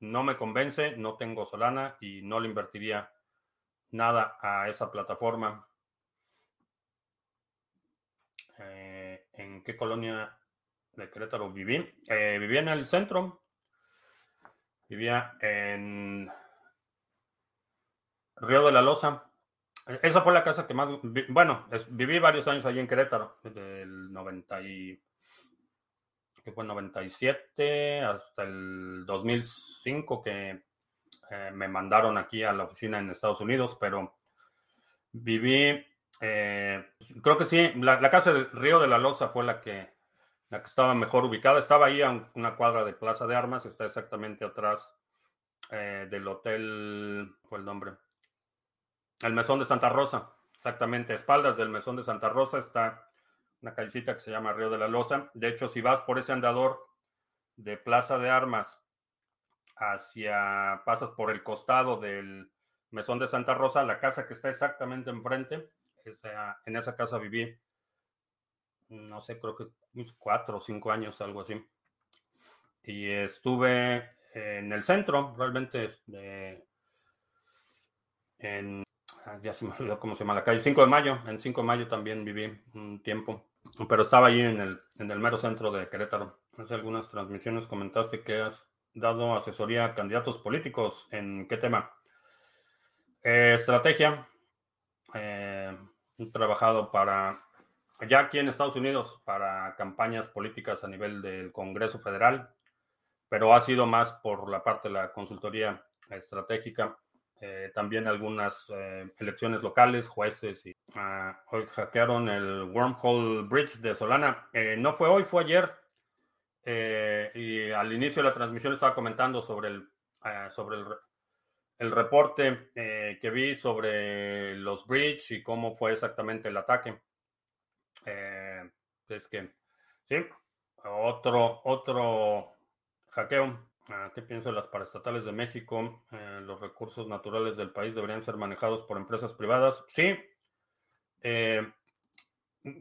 no me convence, no tengo Solana y no le invertiría nada a esa plataforma. Eh, ¿En qué colonia de Querétaro viví? Eh, vivía en el centro. Vivía en Río de la Loza. Esa fue la casa que más... Bueno, viví varios años allí en Querétaro, del 90 y... que fue 97 hasta el 2005 que eh, me mandaron aquí a la oficina en Estados Unidos, pero viví eh, creo que sí, la, casa del Río de la Loza fue la que, la que estaba mejor ubicada. Estaba ahí a una cuadra de Plaza de Armas, está exactamente atrás eh, del hotel, fue el nombre? El Mesón de Santa Rosa, exactamente, a espaldas del Mesón de Santa Rosa está una callecita que se llama Río de la Loza. De hecho, si vas por ese andador de Plaza de Armas hacia, pasas por el costado del Mesón de Santa Rosa, la casa que está exactamente enfrente en esa casa viví, no sé, creo que cuatro o cinco años, algo así. Y estuve en el centro, realmente, este, en, ya se me olvidó cómo se llama la calle, 5 de mayo, en 5 de mayo también viví un tiempo, pero estaba ahí en el, en el mero centro de Querétaro. Hace algunas transmisiones comentaste que has dado asesoría a candidatos políticos. ¿En qué tema? Eh, estrategia. Eh, He trabajado para, ya aquí en Estados Unidos, para campañas políticas a nivel del Congreso Federal, pero ha sido más por la parte de la consultoría estratégica. Eh, también algunas eh, elecciones locales, jueces. Y, ah, hoy hackearon el Wormhole Bridge de Solana. Eh, no fue hoy, fue ayer. y al inicio de la transmisión estaba comentando sobre el, ah, sobre el el reporte eh, que vi sobre los bridge y cómo fue exactamente el ataque. Eh, es que, sí, otro, otro hackeo. Ah, ¿Qué pienso de las paraestatales de México? Eh, los recursos naturales del país deberían ser manejados por empresas privadas. Sí,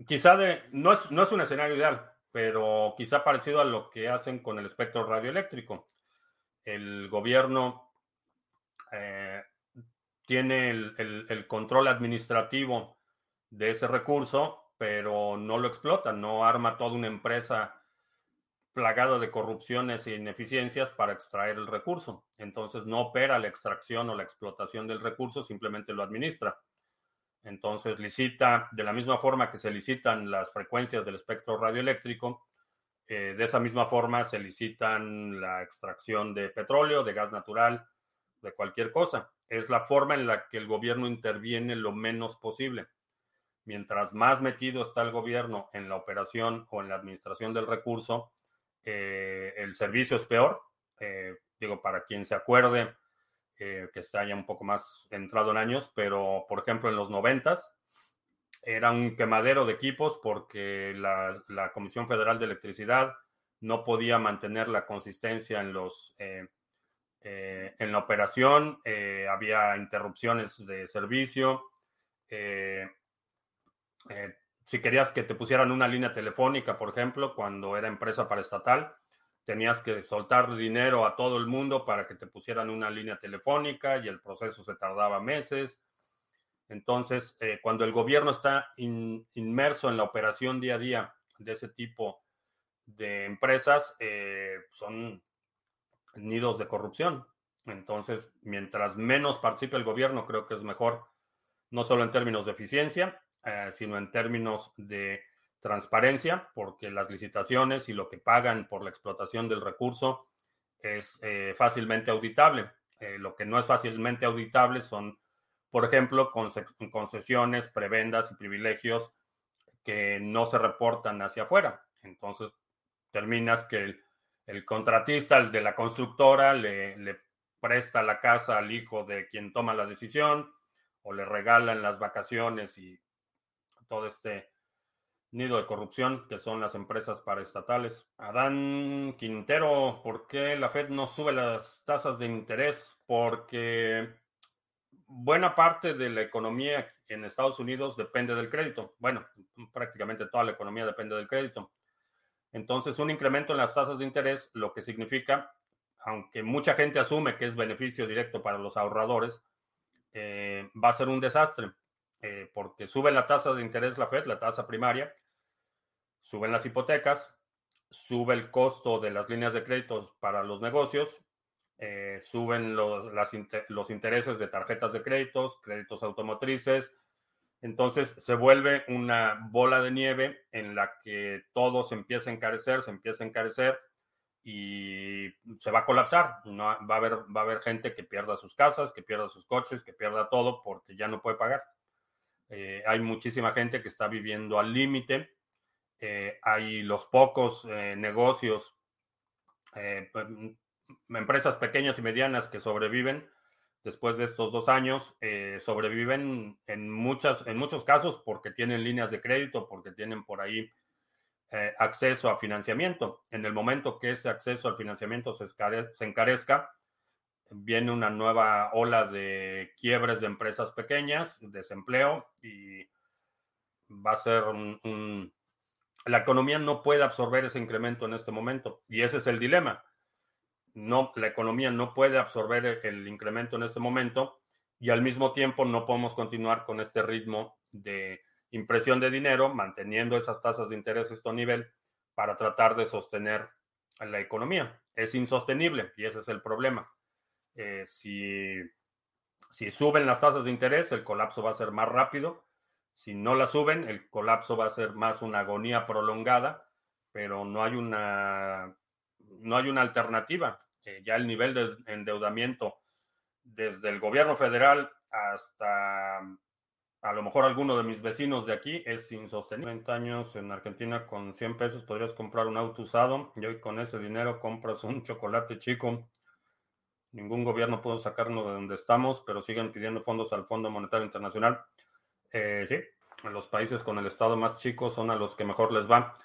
quizá de, no es, no es un escenario ideal, pero quizá parecido a lo que hacen con el espectro radioeléctrico. El gobierno eh, tiene el, control administrativo de ese recurso, pero no lo explota, no arma toda una empresa plagada de corrupciones e ineficiencias para extraer el recurso. Entonces no opera la extracción o la explotación del recurso, simplemente lo administra. Entonces licita, de la misma forma que se licitan las frecuencias del espectro radioeléctrico, eh, de esa misma forma se licitan la extracción de petróleo, de gas natural, de cualquier cosa. Es la forma en la que el gobierno interviene lo menos posible. Mientras más metido está el gobierno en la operación o en la administración del recurso, eh, el servicio es peor. Eh, digo, para quien se acuerde, que está ya un poco más entrado en años, pero por ejemplo en los noventas era un quemadero de equipos porque la, Comisión Federal de Electricidad no podía mantener la consistencia en los eh, eh, en la operación, eh, había interrupciones de servicio. Si querías que te pusieran una línea telefónica, por ejemplo, cuando era empresa paraestatal, tenías que soltar dinero a todo el mundo para que te pusieran una línea telefónica y el proceso se tardaba meses. Entonces, eh, cuando el gobierno está inmerso en la operación día a día de ese tipo de empresas, eh, son nidos de corrupción. Entonces, mientras menos participe el gobierno, creo que es mejor, no solo en términos de eficiencia, eh, sino en términos de transparencia, porque las licitaciones y lo que pagan por la explotación del recurso es eh, fácilmente auditable. Eh, lo que no es fácilmente auditable son, por ejemplo, concesiones, prebendas y privilegios que no se reportan hacia afuera. Entonces, terminas que el, contratista, el de la constructora, le, le presta la casa al hijo de quien toma la decisión o le regalan las vacaciones y todo este nido de corrupción que son las empresas paraestatales. Adán Quintero, ¿por qué la Fed no sube las tasas de interés? Porque buena parte de la economía en Estados Unidos depende del crédito. Bueno, prácticamente toda la economía depende del crédito. Entonces, un incremento en las tasas de interés, lo que significa, aunque mucha gente asume que es beneficio directo para los ahorradores, eh, va a ser un desastre. Eh, porque sube la tasa de interés la Fed, la tasa primaria, suben las hipotecas, sube el costo de las líneas de créditos para los negocios, eh, suben los, intereses de tarjetas de créditos, créditos automotrices. Entonces se vuelve una bola de nieve en la que todo se empieza a encarecer, se empieza a encarecer y se va a colapsar. No, va a haber gente que pierda sus casas, que pierda sus coches, que pierda todo porque ya no puede pagar. Eh, hay muchísima gente que está viviendo al límite eh, hay los pocos eh, negocios, pues, empresas pequeñas y medianas que sobreviven después de estos dos años, sobreviven en, muchas, en muchos casos porque tienen líneas de crédito, porque tienen por ahí acceso a financiamiento. En el momento que ese acceso al financiamiento se encarezca, viene una nueva ola de quiebres de empresas pequeñas, desempleo y va a ser un la economía no puede absorber ese incremento en este momento y ese es el dilema. No, la economía no puede absorber el incremento en este momento y al mismo tiempo no podemos continuar con este ritmo de impresión de dinero, manteniendo esas tasas de interés a este nivel para tratar de sostener la economía. Es insostenible y ese es el problema. Eh, si, suben las tasas de interés, el colapso va a ser más rápido si no la suben, el colapso va a ser más una agonía prolongada, pero no hay una, no hay una alternativa. Eh, ya el nivel de endeudamiento desde el gobierno federal hasta a lo mejor alguno de mis vecinos de aquí es insostenible. 20 años en Argentina con 100 pesos podrías comprar un auto usado y hoy con ese dinero compras un chocolate chico. Ningún gobierno pudo sacarnos de donde estamos, pero siguen pidiendo fondos al Fondo Monetario Internacional. Eh, sí, los países con el estado más chico son a los que mejor les va.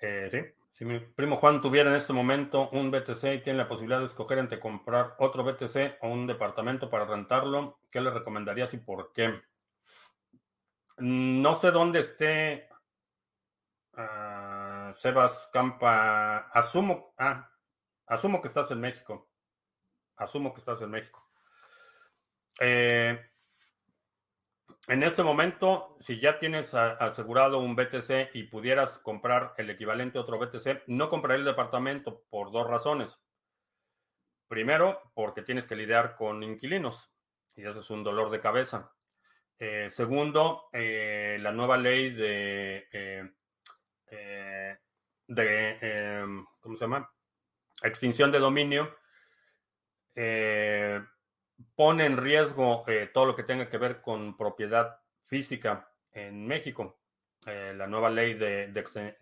Eh, sí, si mi primo Juan tuviera en este momento un BTC y tiene la posibilidad de escoger entre comprar otro BTC o un departamento para rentarlo, ¿qué le recomendarías y por qué? No sé dónde esté ah, Sebas Campa. Asumo, ah, asumo que estás en México. Asumo que estás en México. Eh, en este momento, si ya tienes asegurado un BTC y pudieras comprar el equivalente a otro BTC, no compraría el departamento por dos razones. Primero, porque tienes que lidiar con inquilinos y eso es un dolor de cabeza. Eh, segundo, eh, la nueva ley de, de ¿cómo se llama? Extinción de dominio pone en riesgo eh, todo lo que tenga que ver con propiedad física en México. Eh, la nueva ley de,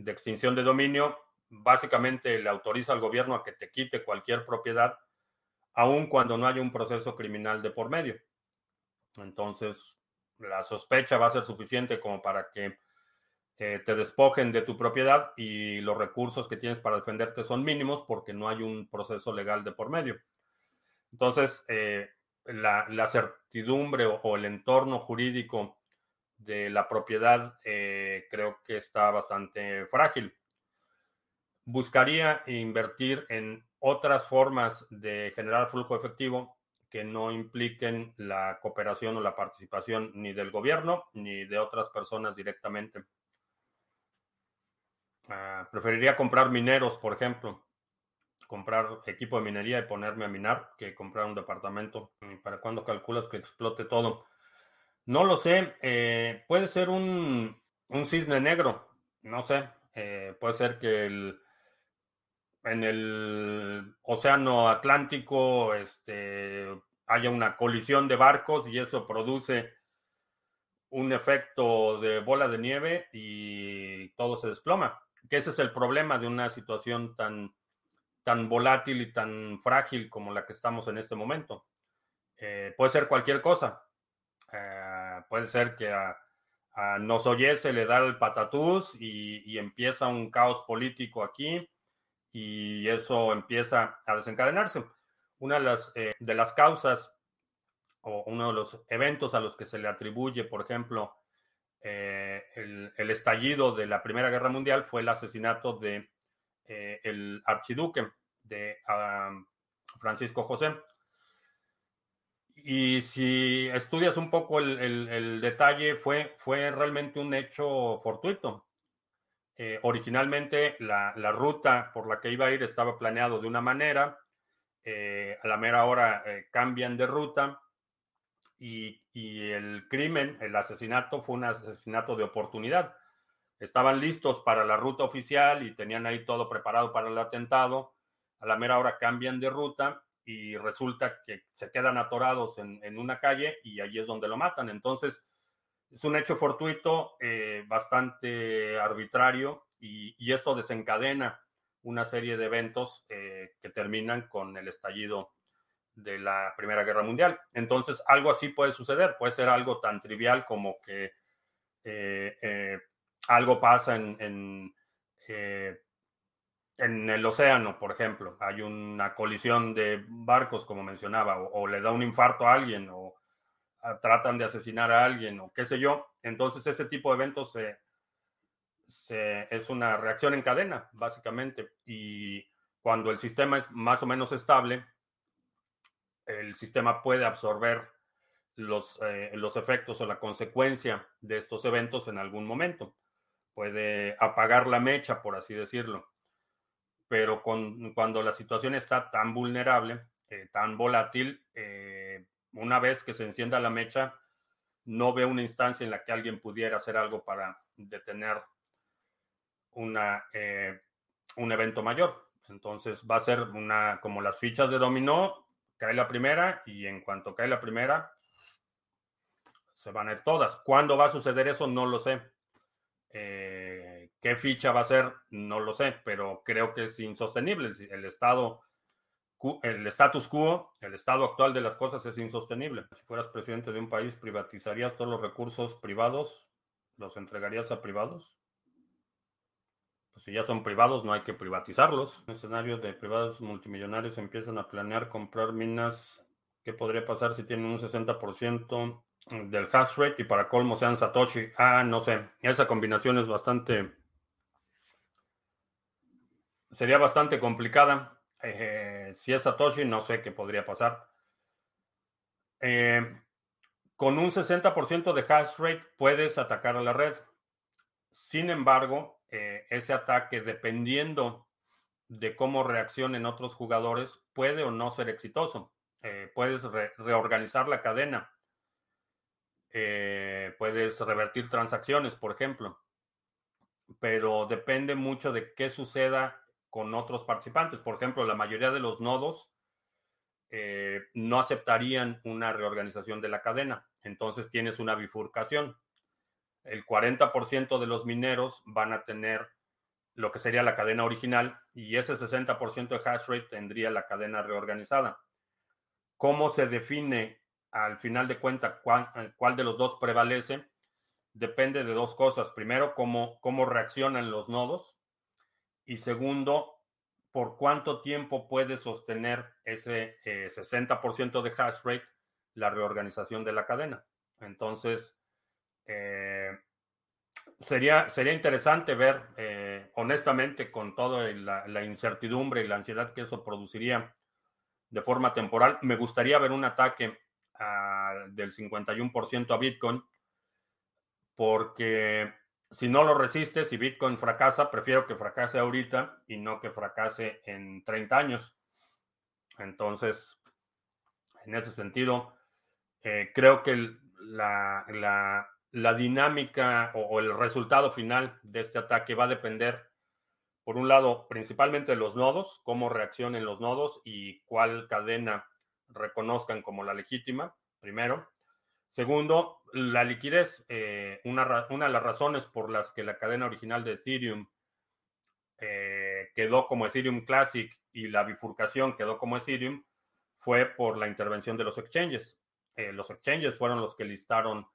extinción de dominio básicamente le autoriza al gobierno a que te quite cualquier propiedad, aun cuando no haya un proceso criminal de por medio. Entonces, la sospecha va a ser suficiente como para que eh, te despojen de tu propiedad y los recursos que tienes para defenderte son mínimos porque no hay un proceso legal de por medio. Entonces, la, certidumbre o, el entorno jurídico de la propiedad eh, creo que está bastante frágil. Buscaría invertir en otras formas de generar flujo efectivo que no impliquen la cooperación o la participación ni del gobierno ni de otras personas directamente. Ah, preferiría comprar mineros, por ejemplo comprar equipo de minería y ponerme a minar que comprar un departamento. ¿Para cuándo calculas que explote todo? No lo sé. Eh, puede ser un, cisne negro. No sé. Eh, puede ser que el, en el océano Atlántico este, haya una colisión de barcos y eso produce un efecto de bola de nieve y todo se desploma. Que ese es el problema de una situación tan tan volátil y tan frágil como la que estamos en este momento. Eh, puede ser cualquier cosa. Eh, puede ser que a, oyese le da el patatús y, empieza un caos político aquí y eso empieza a desencadenarse. Una de las, eh, de las causas o uno de los eventos a los que se le atribuye, por ejemplo, el, estallido de la Primera Guerra Mundial fue el asesinato de eh, el archiduque de Francisco José. Y si estudias un poco el, detalle, fue, fue, realmente un hecho fortuito. Eh, originalmente la, ruta por la que iba a ir estaba planeado de una manera, eh, a la mera hora cambian de ruta y, y, el crimen, el asesinato fue un asesinato de oportunidad estaban listos para la ruta oficial y tenían ahí todo preparado para el atentado. A la mera hora cambian de ruta y resulta que se quedan atorados en, una calle y allí es donde lo matan. Entonces, es un hecho fortuito, eh, bastante arbitrario y, esto desencadena una serie de eventos eh, que terminan con el estallido de la Primera Guerra Mundial. Entonces, algo así puede suceder, puede ser algo tan trivial como que eh, algo pasa en, en, eh, en, el océano, por ejemplo, hay una colisión de barcos, como mencionaba, o, le da un infarto a alguien, o tratan de asesinar a alguien, o qué sé yo. Entonces, ese tipo de eventos es una reacción en cadena, básicamente. Y cuando el sistema es más o menos estable, el sistema puede absorber los, eh, los efectos o la consecuencia de estos eventos en algún momento puede apagar la mecha, por así decirlo. Pero cuando la situación está tan vulnerable, eh, tan volátil, eh, una vez que se encienda la mecha, no veo una instancia en la que alguien pudiera hacer algo para detener una, eh, un evento mayor. Entonces va a ser una como las fichas de dominó, cae la primera y en cuanto cae la primera, se van a ir todas. ¿Cuándo va a suceder eso? No lo sé. Eh, ¿Qué ficha va a ser? No lo sé, pero creo que es insostenible. El estado, el status quo, el estado actual de las cosas es insostenible. Si fueras presidente de un país, ¿privatizarías todos los recursos privados? ¿Los entregarías a privados? Pues si ya son privados, no hay que privatizarlos. En escenario de privados multimillonarios empiezan a planear comprar minas. ¿Qué podría pasar si tienen un 60% del hash rate y para colmo sean Satoshi. Ah, no sé. Esa combinación es bastante. Sería bastante complicada. Eh, si es Satoshi, no sé qué podría pasar. Eh, con un 60% de hash rate puedes atacar a la red. Sin embargo, eh, ese ataque, dependiendo de cómo reaccionen otros jugadores, puede o no ser exitoso. Puedes reorganizar la cadena. Eh, puedes revertir transacciones, por ejemplo. Pero depende mucho de qué suceda con otros participantes. Por ejemplo, la mayoría de los nodos no aceptarían una reorganización de la cadena. Entonces tienes una bifurcación el 40% de los mineros van a tener lo que sería la cadena original y ese 60% de hash rate tendría la cadena reorganizada. ¿Cómo se define al final de cuentas cuál, de los dos prevalece? Depende de dos cosas. Primero, cómo, cómo reaccionan los nodos y segundo, por cuánto tiempo puede sostener ese 60% eh, de hash rate la reorganización de la cadena. Entonces, eh, sería, sería interesante ver, eh, honestamente, con toda la, incertidumbre y la ansiedad que eso produciría de forma temporal, me gustaría ver un ataque del 51% a Bitcoin, porque si no lo resistes y Bitcoin fracasa, prefiero que fracase ahorita y no que fracase en 30 años. Entonces, en ese sentido, eh, creo que la, la dinámica o, el resultado final de este ataque va a depender, por un lado, principalmente de los nodos, cómo reaccionen los nodos y cuál cadena reconozcan como la legítima, primero. Segundo, la liquidez. Eh, una, una, de las razones por las que la cadena original de Ethereum eh, quedó como Ethereum Classic y la bifurcación quedó como Ethereum fue por la intervención de los exchanges. Eh, los exchanges fueron los que listaron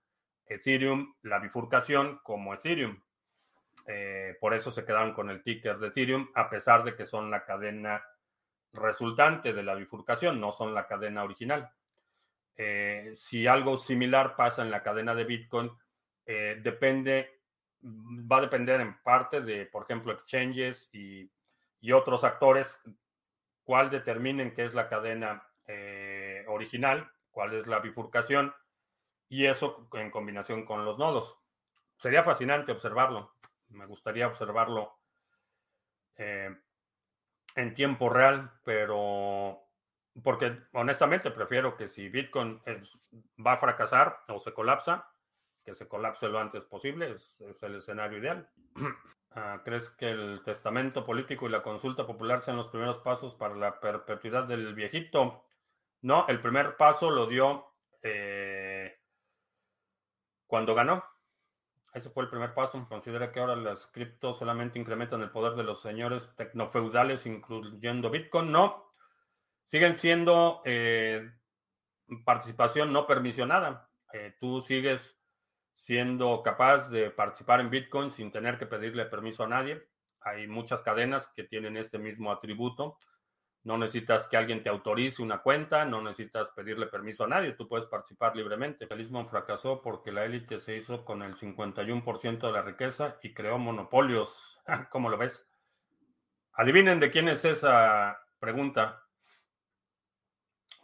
Ethereum, la bifurcación como Ethereum. Por eso se quedaron con el ticker de Ethereum, a pesar de que son la cadena resultante de la bifurcación, no son la cadena original. Eh, si algo similar pasa en la cadena de Bitcoin, eh, depende, va a depender en parte de, por ejemplo, exchanges y, y otros actores, cuál determinen qué es la cadena original, cuál es la bifurcación y eso en combinación con los nodos. Sería fascinante observarlo. Me gustaría observarlo eh, en tiempo real, pero porque honestamente prefiero que si Bitcoin va a fracasar o se colapsa, que se colapse lo antes posible, es, el escenario ideal. Ah, ¿Crees que el testamento político y la consulta popular sean los primeros pasos para la perpetuidad del viejito? No, el primer paso lo dio eh, cuando ganó. Ese fue el primer paso. Considera que ahora las criptos solamente incrementan el poder de los señores tecnofeudales, incluyendo Bitcoin. No, siguen siendo eh, participación no permisionada. Eh, tú sigues siendo capaz de participar en Bitcoin sin tener que pedirle permiso a nadie. Hay muchas cadenas que tienen este mismo atributo. No necesitas que alguien te autorice una cuenta, no necesitas pedirle permiso a nadie, tú puedes participar libremente. El fracasó porque la élite se hizo con el 51% de la riqueza y creó monopolios. ¿Cómo lo ves? Adivinen de quién es esa pregunta.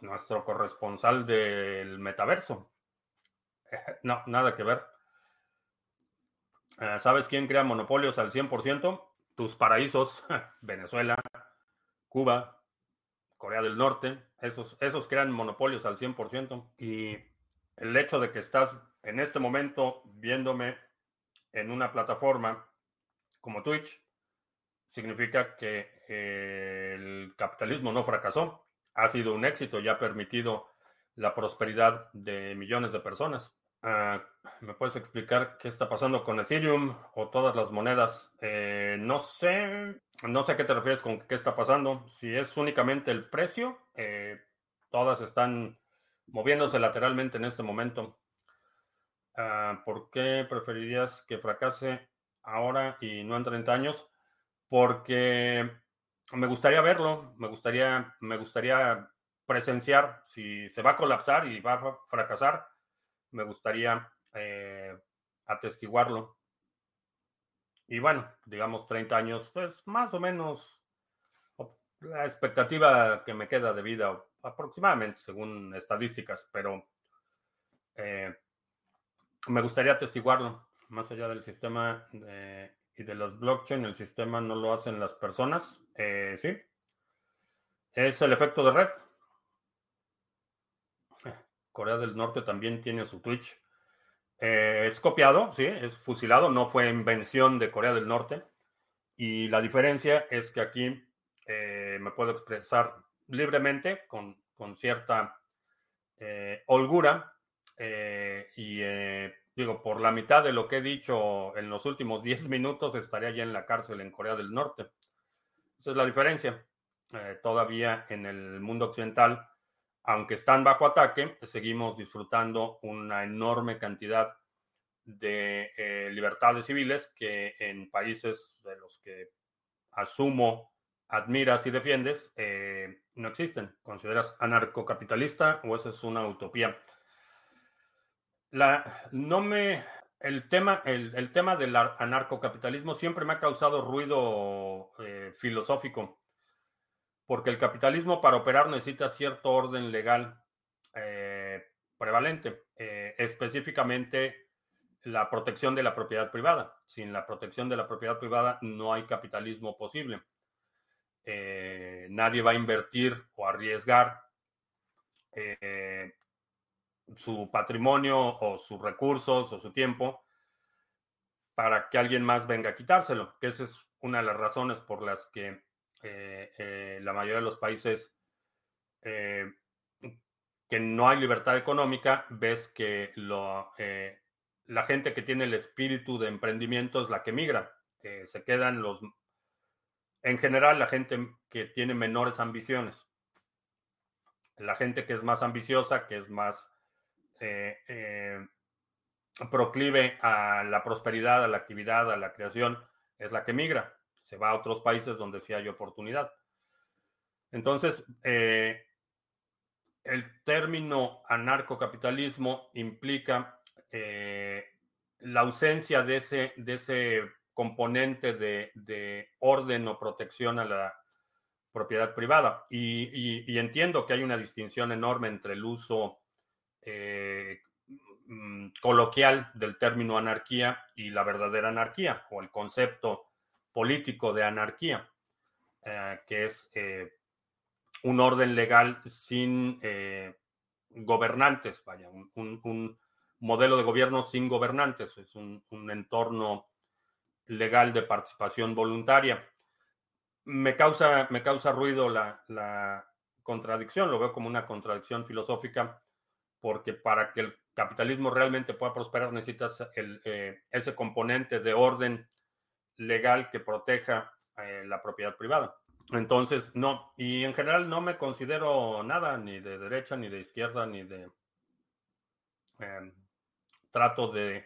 Nuestro corresponsal del metaverso. No, nada que ver. Eh, ¿Sabes quién crea monopolios al 100%? Tus paraísos, Venezuela, Cuba, Corea del Norte, esos, esos crean monopolios al 100%. Y el hecho de que estás en este momento viéndome en una plataforma como Twitch, significa que eh, el capitalismo no fracasó, ha sido un éxito y ha permitido la prosperidad de millones de personas. Ah, ¿Me puedes explicar qué está pasando con Ethereum o todas las monedas? Eh, no sé, no sé a qué te refieres con qué está pasando. Si es únicamente el precio, eh, todas están moviéndose lateralmente en este momento. Ah, ¿Por qué preferirías que fracase ahora y no en 30 años? Porque me gustaría verlo, me gustaría, me gustaría presenciar si se va a colapsar y va a fracasar me gustaría eh, atestiguarlo. Y bueno, digamos 30 años, pues más o menos la expectativa que me queda de vida aproximadamente según estadísticas, pero Eh, me gustaría atestiguarlo, más allá del sistema y de los blockchain, el sistema no lo hacen las personas. Eh, sí, es el efecto de red. Corea del Norte también tiene su Twitch. Eh, es copiado, sí, es fusilado, no fue invención de Corea del Norte. Y la diferencia es que aquí eh, me puedo expresar libremente, con, cierta eh, holgura. y digo, por la mitad de lo que he dicho en los últimos 10 minutos, estaría ya en la cárcel en Corea del Norte. Esa es la diferencia. todavía en el mundo occidental aunque están bajo ataque, seguimos disfrutando una enorme cantidad de eh, libertades civiles que en países de los que asumo admiras y defiendes eh, no existen. ¿Consideras anarcocapitalista o esa es una utopía? No me, el, tema, el, tema del anarcocapitalismo siempre me ha causado ruido eh, filosófico porque el capitalismo para operar necesita cierto orden legal eh, prevalente, eh, específicamente la protección de la propiedad privada. Sin la protección de la propiedad privada no hay capitalismo posible. Eh, nadie va a invertir o arriesgar su patrimonio o sus recursos o su tiempo para que alguien más venga a quitárselo, que esa es una de las razones por las que eh, eh, la mayoría de los países eh, que no hay libertad económica, ves que la gente que tiene el espíritu de emprendimiento es la que migra. se quedan los, en general, la gente que tiene menores ambiciones. La gente que es más ambiciosa, que es más proclive a la prosperidad, a la actividad, a la creación, es la que migra se va a otros países donde sí hay oportunidad. Entonces, eh, el término anarcocapitalismo implica eh, la ausencia de ese, de ese componente de, orden o protección a la propiedad privada. Y, entiendo que hay una distinción enorme entre el uso eh, mm, coloquial del término anarquía y la verdadera anarquía o el concepto político de anarquía, eh, que es eh, un orden legal sin eh, gobernantes, vaya, un, modelo de gobierno sin gobernantes, es un, entorno legal de participación voluntaria. Me causa, me causa ruido la, contradicción, lo veo como una contradicción filosófica, porque para que el capitalismo realmente pueda prosperar necesitas ese componente de orden legal que proteja eh, la propiedad privada. Entonces, no, y en general no me considero nada, ni de derecha, ni de izquierda, ni de... Em, trato de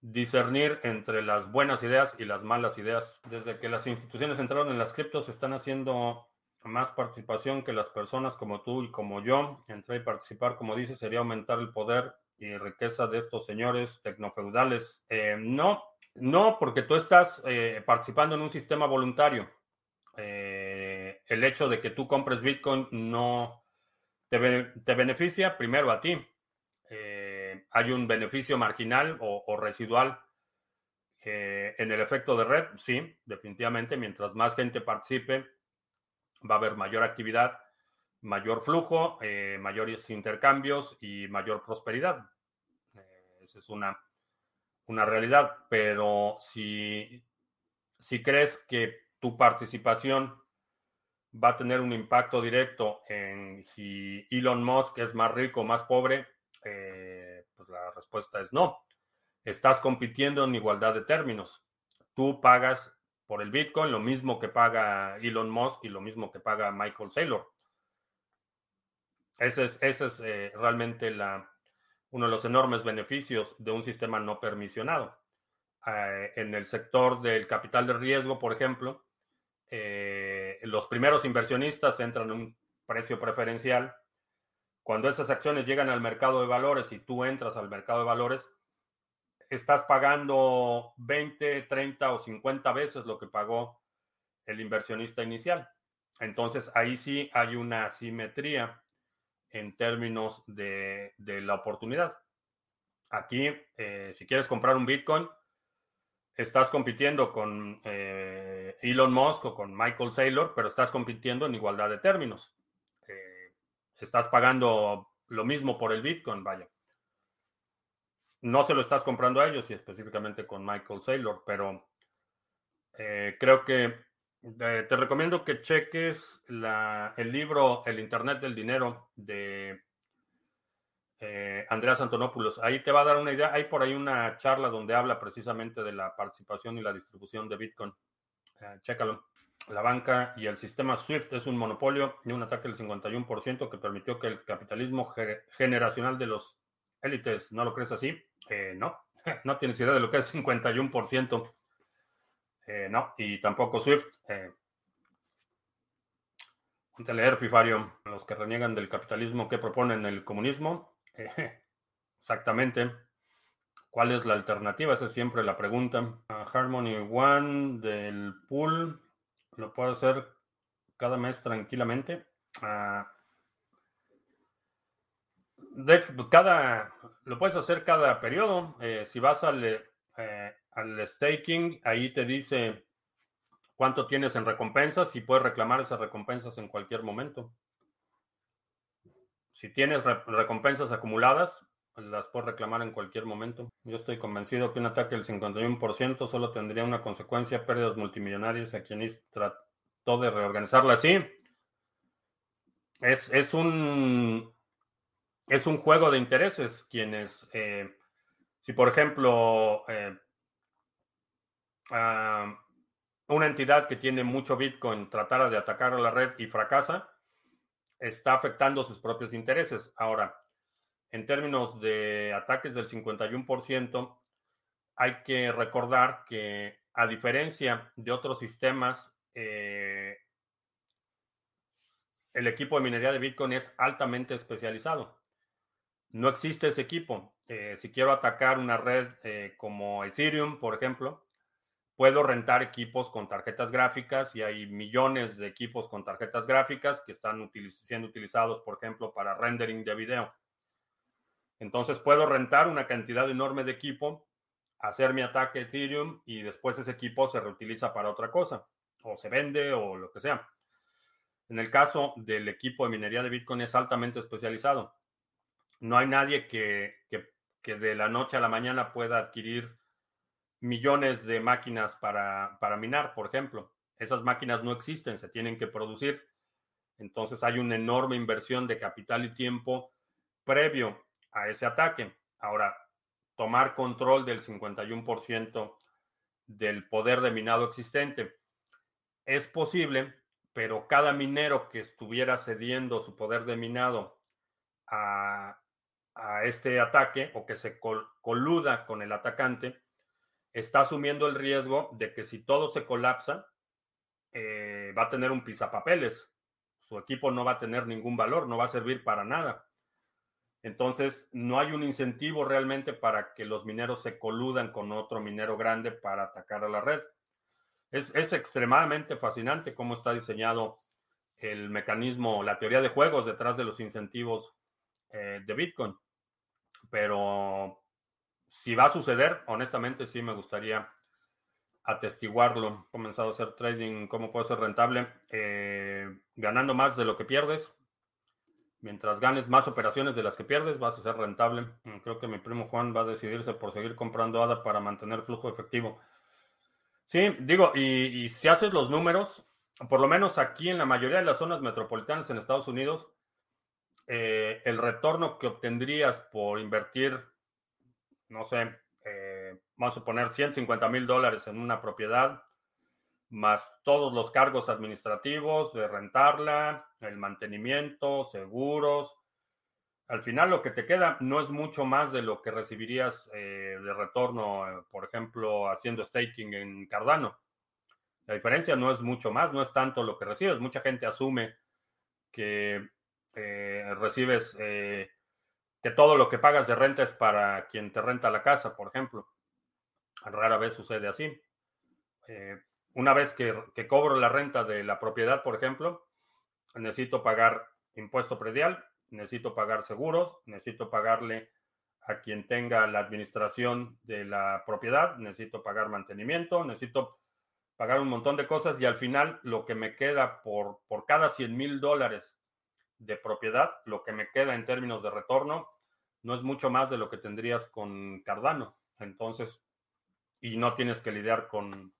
discernir entre las buenas ideas y las malas ideas. Desde que las instituciones entraron en las criptos, están haciendo más participación que las personas como tú y como yo. Entrar y participar, como dice, sería aumentar el poder y riqueza de estos señores tecnofeudales. Eh, no, no, porque tú estás eh, participando en un sistema voluntario. Eh, el hecho de que tú compres Bitcoin no te, beneficia primero a ti. Eh, hay un beneficio marginal o, residual en el efecto de red, sí, definitivamente. Mientras más gente participe, va a haber mayor actividad, mayor flujo, mayores intercambios y mayor prosperidad. esa es una una realidad, pero si, si crees que tu participación va a tener un impacto directo en si Elon Musk es más rico o más pobre, eh, pues la respuesta es no. Estás compitiendo en igualdad de términos. Tú pagas por el Bitcoin lo mismo que paga Elon Musk y lo mismo que paga Michael Saylor. Esa es, es eh, realmente la, uno de los enormes beneficios de un sistema no permisionado. Eh, en el sector del capital de riesgo, por ejemplo, eh, los primeros inversionistas entran en un precio preferencial. Cuando esas acciones llegan al mercado de valores y tú entras al mercado de valores, estás pagando 20, 30 o 50 veces lo que pagó el inversionista inicial. Entonces ahí sí hay una asimetría en términos de, la oportunidad. Aquí, eh, si quieres comprar un Bitcoin, estás compitiendo con eh, Elon Musk o con Michael Saylor, pero estás compitiendo en igualdad de términos. Eh, estás pagando lo mismo por el Bitcoin, vaya. No se lo estás comprando a ellos y específicamente con Michael Saylor, pero creo que te recomiendo que cheques el libro El Internet del Dinero de eh, Andreas Antonopoulos. Ahí te va a dar una idea. Hay por ahí una charla donde habla precisamente de la participación y la distribución de Bitcoin. Eh, chécalo. La banca y el sistema SWIFT es un monopolio y un ataque del 51% que permitió que el capitalismo generacional de los élites, ¿no lo crees así? Eh, no, no tienes idea de lo que es 51%. Eh, no, y tampoco Swift. Eh, leer, Fifario, los que reniegan del capitalismo que proponen el comunismo. exactamente. ¿Cuál es la alternativa? Esa es siempre la pregunta. Harmony One del pool lo puedo hacer cada mes tranquilamente. Ah, cada, lo puedes hacer cada periodo. Eh, si vas al, eh, al staking, ahí te dice cuánto tienes en recompensas y puedes reclamar esas recompensas en cualquier momento. Si tienes recompensas acumuladas, las puedes reclamar en cualquier momento. Yo estoy convencido que un ataque del 51% solo tendría una consecuencia, pérdidas multimillonarias a quien trató de reorganizarla así. Es, es, un, es un juego de intereses. Quienes, eh, si por ejemplo, eh, una entidad que tiene mucho Bitcoin tratara de atacar a la red y fracasa, está afectando sus propios intereses. Ahora, en términos de ataques del 51%, hay que recordar que a diferencia de otros sistemas, eh, el equipo de minería de Bitcoin es altamente especializado. No existe ese equipo. Eh, si quiero atacar una red eh, como Ethereum, por ejemplo, puedo rentar equipos con tarjetas gráficas y hay millones de equipos con tarjetas gráficas que están siendo utilizados, por ejemplo, para rendering de video. Entonces puedo rentar una cantidad enorme de equipo, hacer mi ataque Ethereum y después ese equipo se reutiliza para otra cosa, o se vende o lo que sea. En el caso del equipo de minería de Bitcoin es altamente especializado. No hay nadie que, que de la noche a la mañana pueda adquirir millones de máquinas para, para minar, por ejemplo. Esas máquinas no existen, se tienen que producir. Entonces hay una enorme inversión de capital y tiempo previo a ese ataque. Ahora, tomar control del 51% del poder de minado existente es posible, pero cada minero que estuviera cediendo su poder de minado a, a este ataque o que se coluda con el atacante, está asumiendo el riesgo de que si todo se colapsa, eh, va a tener un pisapapeles. Su equipo no va a tener ningún valor, no va a servir para nada. Entonces, no hay un incentivo realmente para que los mineros se coludan con otro minero grande para atacar a la red. Es, extremadamente fascinante cómo está diseñado el mecanismo, la teoría de juegos detrás de los incentivos eh, de Bitcoin. Pero si va a suceder, honestamente sí me gustaría atestiguarlo. He comenzado a hacer trading, cómo puede ser rentable, eh, ganando más de lo que pierdes. Mientras ganes más operaciones de las que pierdes, vas a ser rentable. Creo que mi primo Juan va a decidirse por seguir comprando ADA para mantener flujo efectivo. Sí, digo, y, y si haces los números, por lo menos aquí en la mayoría de las zonas metropolitanas en Estados Unidos, eh, el retorno que obtendrías por invertir no sé, eh, vamos a poner 150 mil dólares en una propiedad, más todos los cargos administrativos de rentarla, el mantenimiento, seguros. Al final lo que te queda no es mucho más de lo que recibirías eh, de retorno, eh, por ejemplo, haciendo staking en Cardano. La diferencia no es mucho más, no es tanto lo que recibes. Mucha gente asume que recibes que todo lo que pagas de renta es para quien te renta la casa, por ejemplo. Rara vez sucede así. Eh, una vez que, cobro la renta de la propiedad, por ejemplo, necesito pagar impuesto predial, necesito pagar seguros, necesito pagarle a quien tenga la administración de la propiedad, necesito pagar mantenimiento, necesito pagar un montón de cosas y al final lo que me queda por, por cada 100 mil dólares de propiedad, lo que me queda en términos de retorno, no es mucho más de lo que tendrías con Cardano. Entonces, y no tienes que lidiar con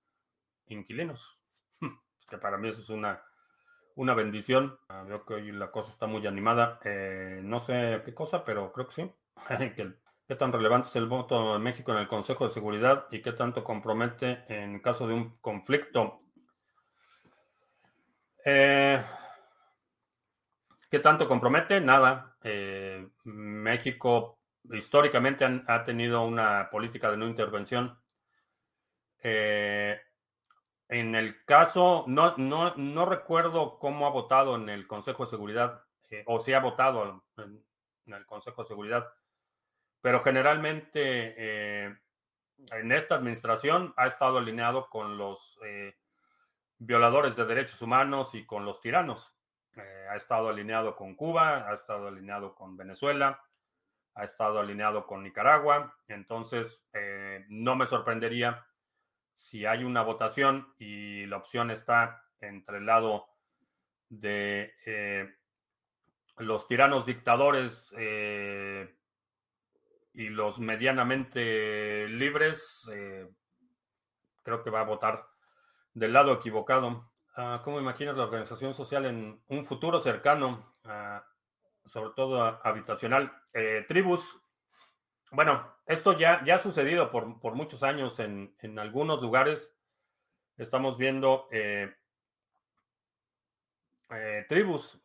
inquilinos, que para mí eso es una, una bendición. Ah, veo que hoy la cosa está muy animada. Eh, no sé qué cosa, pero creo que sí. ¿Qué tan relevante es el voto de México en el Consejo de Seguridad y qué tanto compromete en caso de un conflicto? Eh, ¿Qué tanto compromete? Nada. Eh, México históricamente ha tenido una política de no intervención. Eh, en el caso, no, no, no, recuerdo cómo ha votado en el Consejo de Seguridad, eh, o si ha votado en, el Consejo de Seguridad, pero generalmente en esta administración ha estado alineado con los violadores de derechos humanos y con los tiranos. Eh, ha estado alineado con Cuba, ha estado alineado con Venezuela, ha estado alineado con Nicaragua. Entonces, eh, no me sorprendería si hay una votación y la opción está entre el lado de eh, los tiranos dictadores y los medianamente libres, creo que va a votar del lado equivocado. Ah, ¿Cómo imaginas la organización social en un futuro cercano, ah, sobre todo habitacional? Eh, tribus, bueno, esto ya, ya ha sucedido por, muchos años en, algunos lugares. Estamos viendo eh, eh, tribus,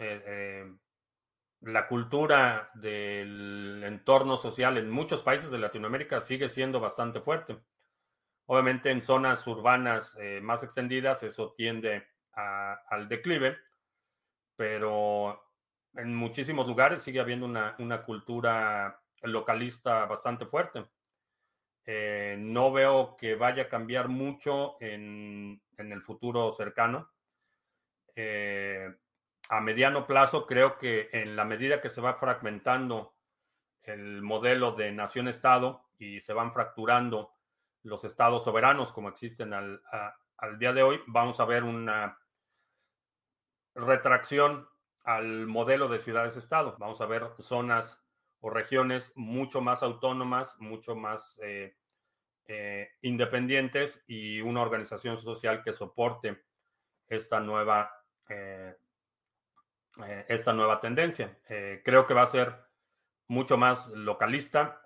la cultura del entorno social en muchos países de Latinoamérica sigue siendo bastante fuerte. Obviamente en zonas urbanas más extendidas eso tiende al declive, pero en muchísimos lugares sigue habiendo una, cultura localista bastante fuerte. Eh, no veo que vaya a cambiar mucho en, el futuro cercano. Eh, a mediano plazo, creo que en la medida que se va fragmentando el modelo de nación-estado y se van fracturando los estados soberanos como existen al, al día de hoy, vamos a ver una retracción al modelo de ciudades-estado. Vamos a ver zonas o regiones mucho más autónomas, mucho más eh, eh, independientes y una organización social que soporte esta nueva, eh, esta nueva tendencia. creo que va a ser mucho más localista,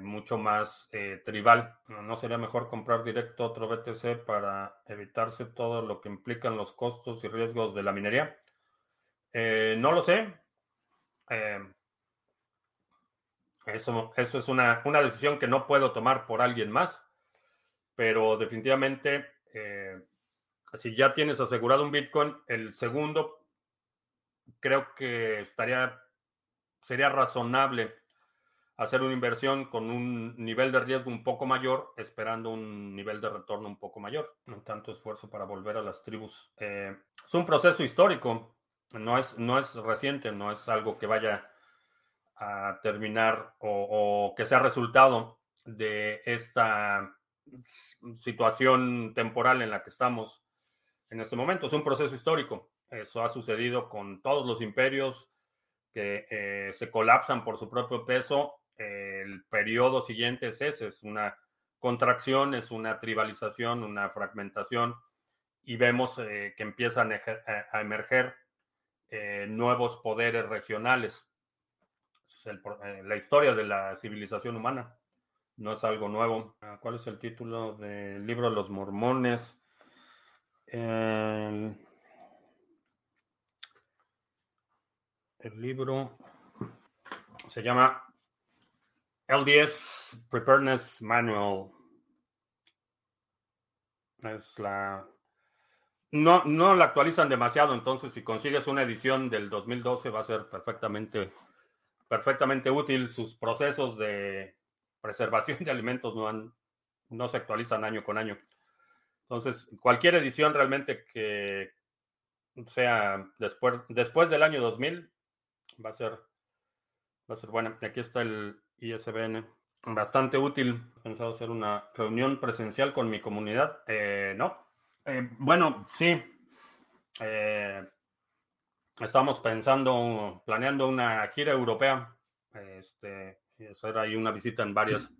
mucho más tribal. ¿No sería mejor comprar directo otro BTC para evitarse todo lo que implican los costos y riesgos de la minería? Eh, no lo sé. Eh, eso, eso es una, decisión que no puedo tomar por alguien más, pero definitivamente, eh, si ya tienes asegurado un Bitcoin, el segundo creo que estaría, sería razonable hacer una inversión con un nivel de riesgo un poco mayor, esperando un nivel de retorno un poco mayor. No tanto esfuerzo para volver a las tribus. es un proceso histórico. No es, no es reciente, no es algo que vaya a terminar o, que sea resultado de esta situación temporal en la que estamos en este momento. Es un proceso histórico. Eso ha sucedido con todos los imperios que eh, se colapsan por su propio peso. el periodo siguiente es ese, es una contracción, es una tribalización, una fragmentación y vemos eh, que empiezan a emerger eh, nuevos poderes regionales. Es la historia de la civilización humana. No es algo nuevo. Ah, ¿Cuál es el título del libro los mormones? El, el libro se llama LDS Preparedness Manual. Es la no, no la actualizan demasiado, entonces si consigues una edición del 2012 va a ser perfectamente, perfectamente útil. Sus procesos de preservación de alimentos no, no se actualizan año con año. Entonces, cualquier edición realmente que sea después, después del año 2000 va a ser, va a ser buena. Aquí está el ISBN. Bastante útil. Pensado hacer una reunión presencial con mi comunidad. Eh, no. Eh, bueno, sí. Eh, estamos pensando, planeando una gira europea. Este, hacer ahí una visita en varias,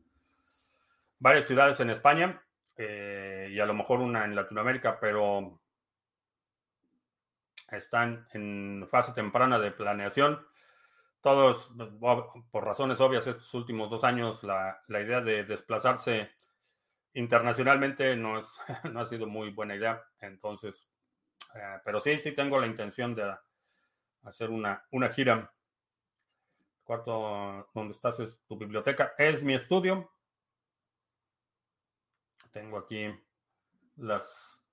varias ciudades en España y a lo mejor una en Latinoamérica, pero están en fase temprana de planeación. Todos, por razones obvias, estos últimos dos años, la, idea de desplazarse internacionalmente no, es, no ha sido muy buena idea. Entonces, eh, pero sí, sí tengo la intención de hacer una, una gira. Cuarto donde estás es tu biblioteca. Es mi estudio. Tengo aquí las